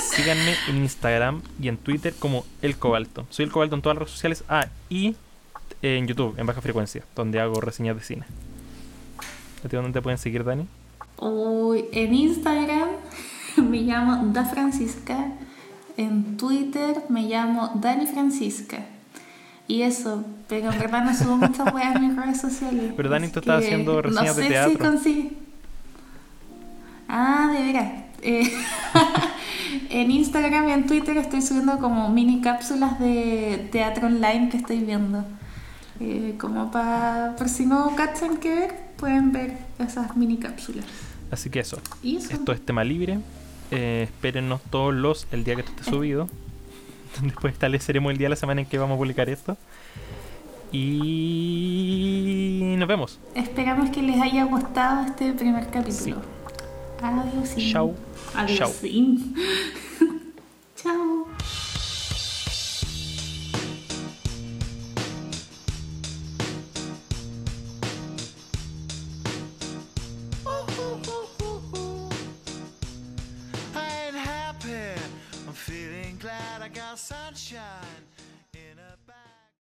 síganme en Instagram y en Twitter como El Cobalto. Soy El Cobalto en todas las redes sociales. Ah, y eh, en YouTube, en baja frecuencia, donde hago reseñas de cine. ¿A ti dónde te pueden seguir, Dani? Uy, en Instagram me llamo Da Francisca. En Twitter me llamo Dani Francisca. Y eso, pero en verdad no subo muchas weas en mis redes sociales. Pero Dani, tú estás haciendo reseñas no de sé teatro. Si. Ah, de veras. Eh, en Instagram y en Twitter estoy subiendo como mini cápsulas de teatro online que estoy viendo. Eh, como para, por si no cachan que ver, pueden ver esas mini cápsulas. Así que eso. Y eso. Esto es tema libre. Eh, espérennos todos los el día que esto esté subido. Después estableceremos el día de la semana en que vamos a publicar esto. Y nos vemos. Esperamos que les haya gustado este primer capítulo. Adiós. Chau. Adiós. Chau. Chao. I got sunshine.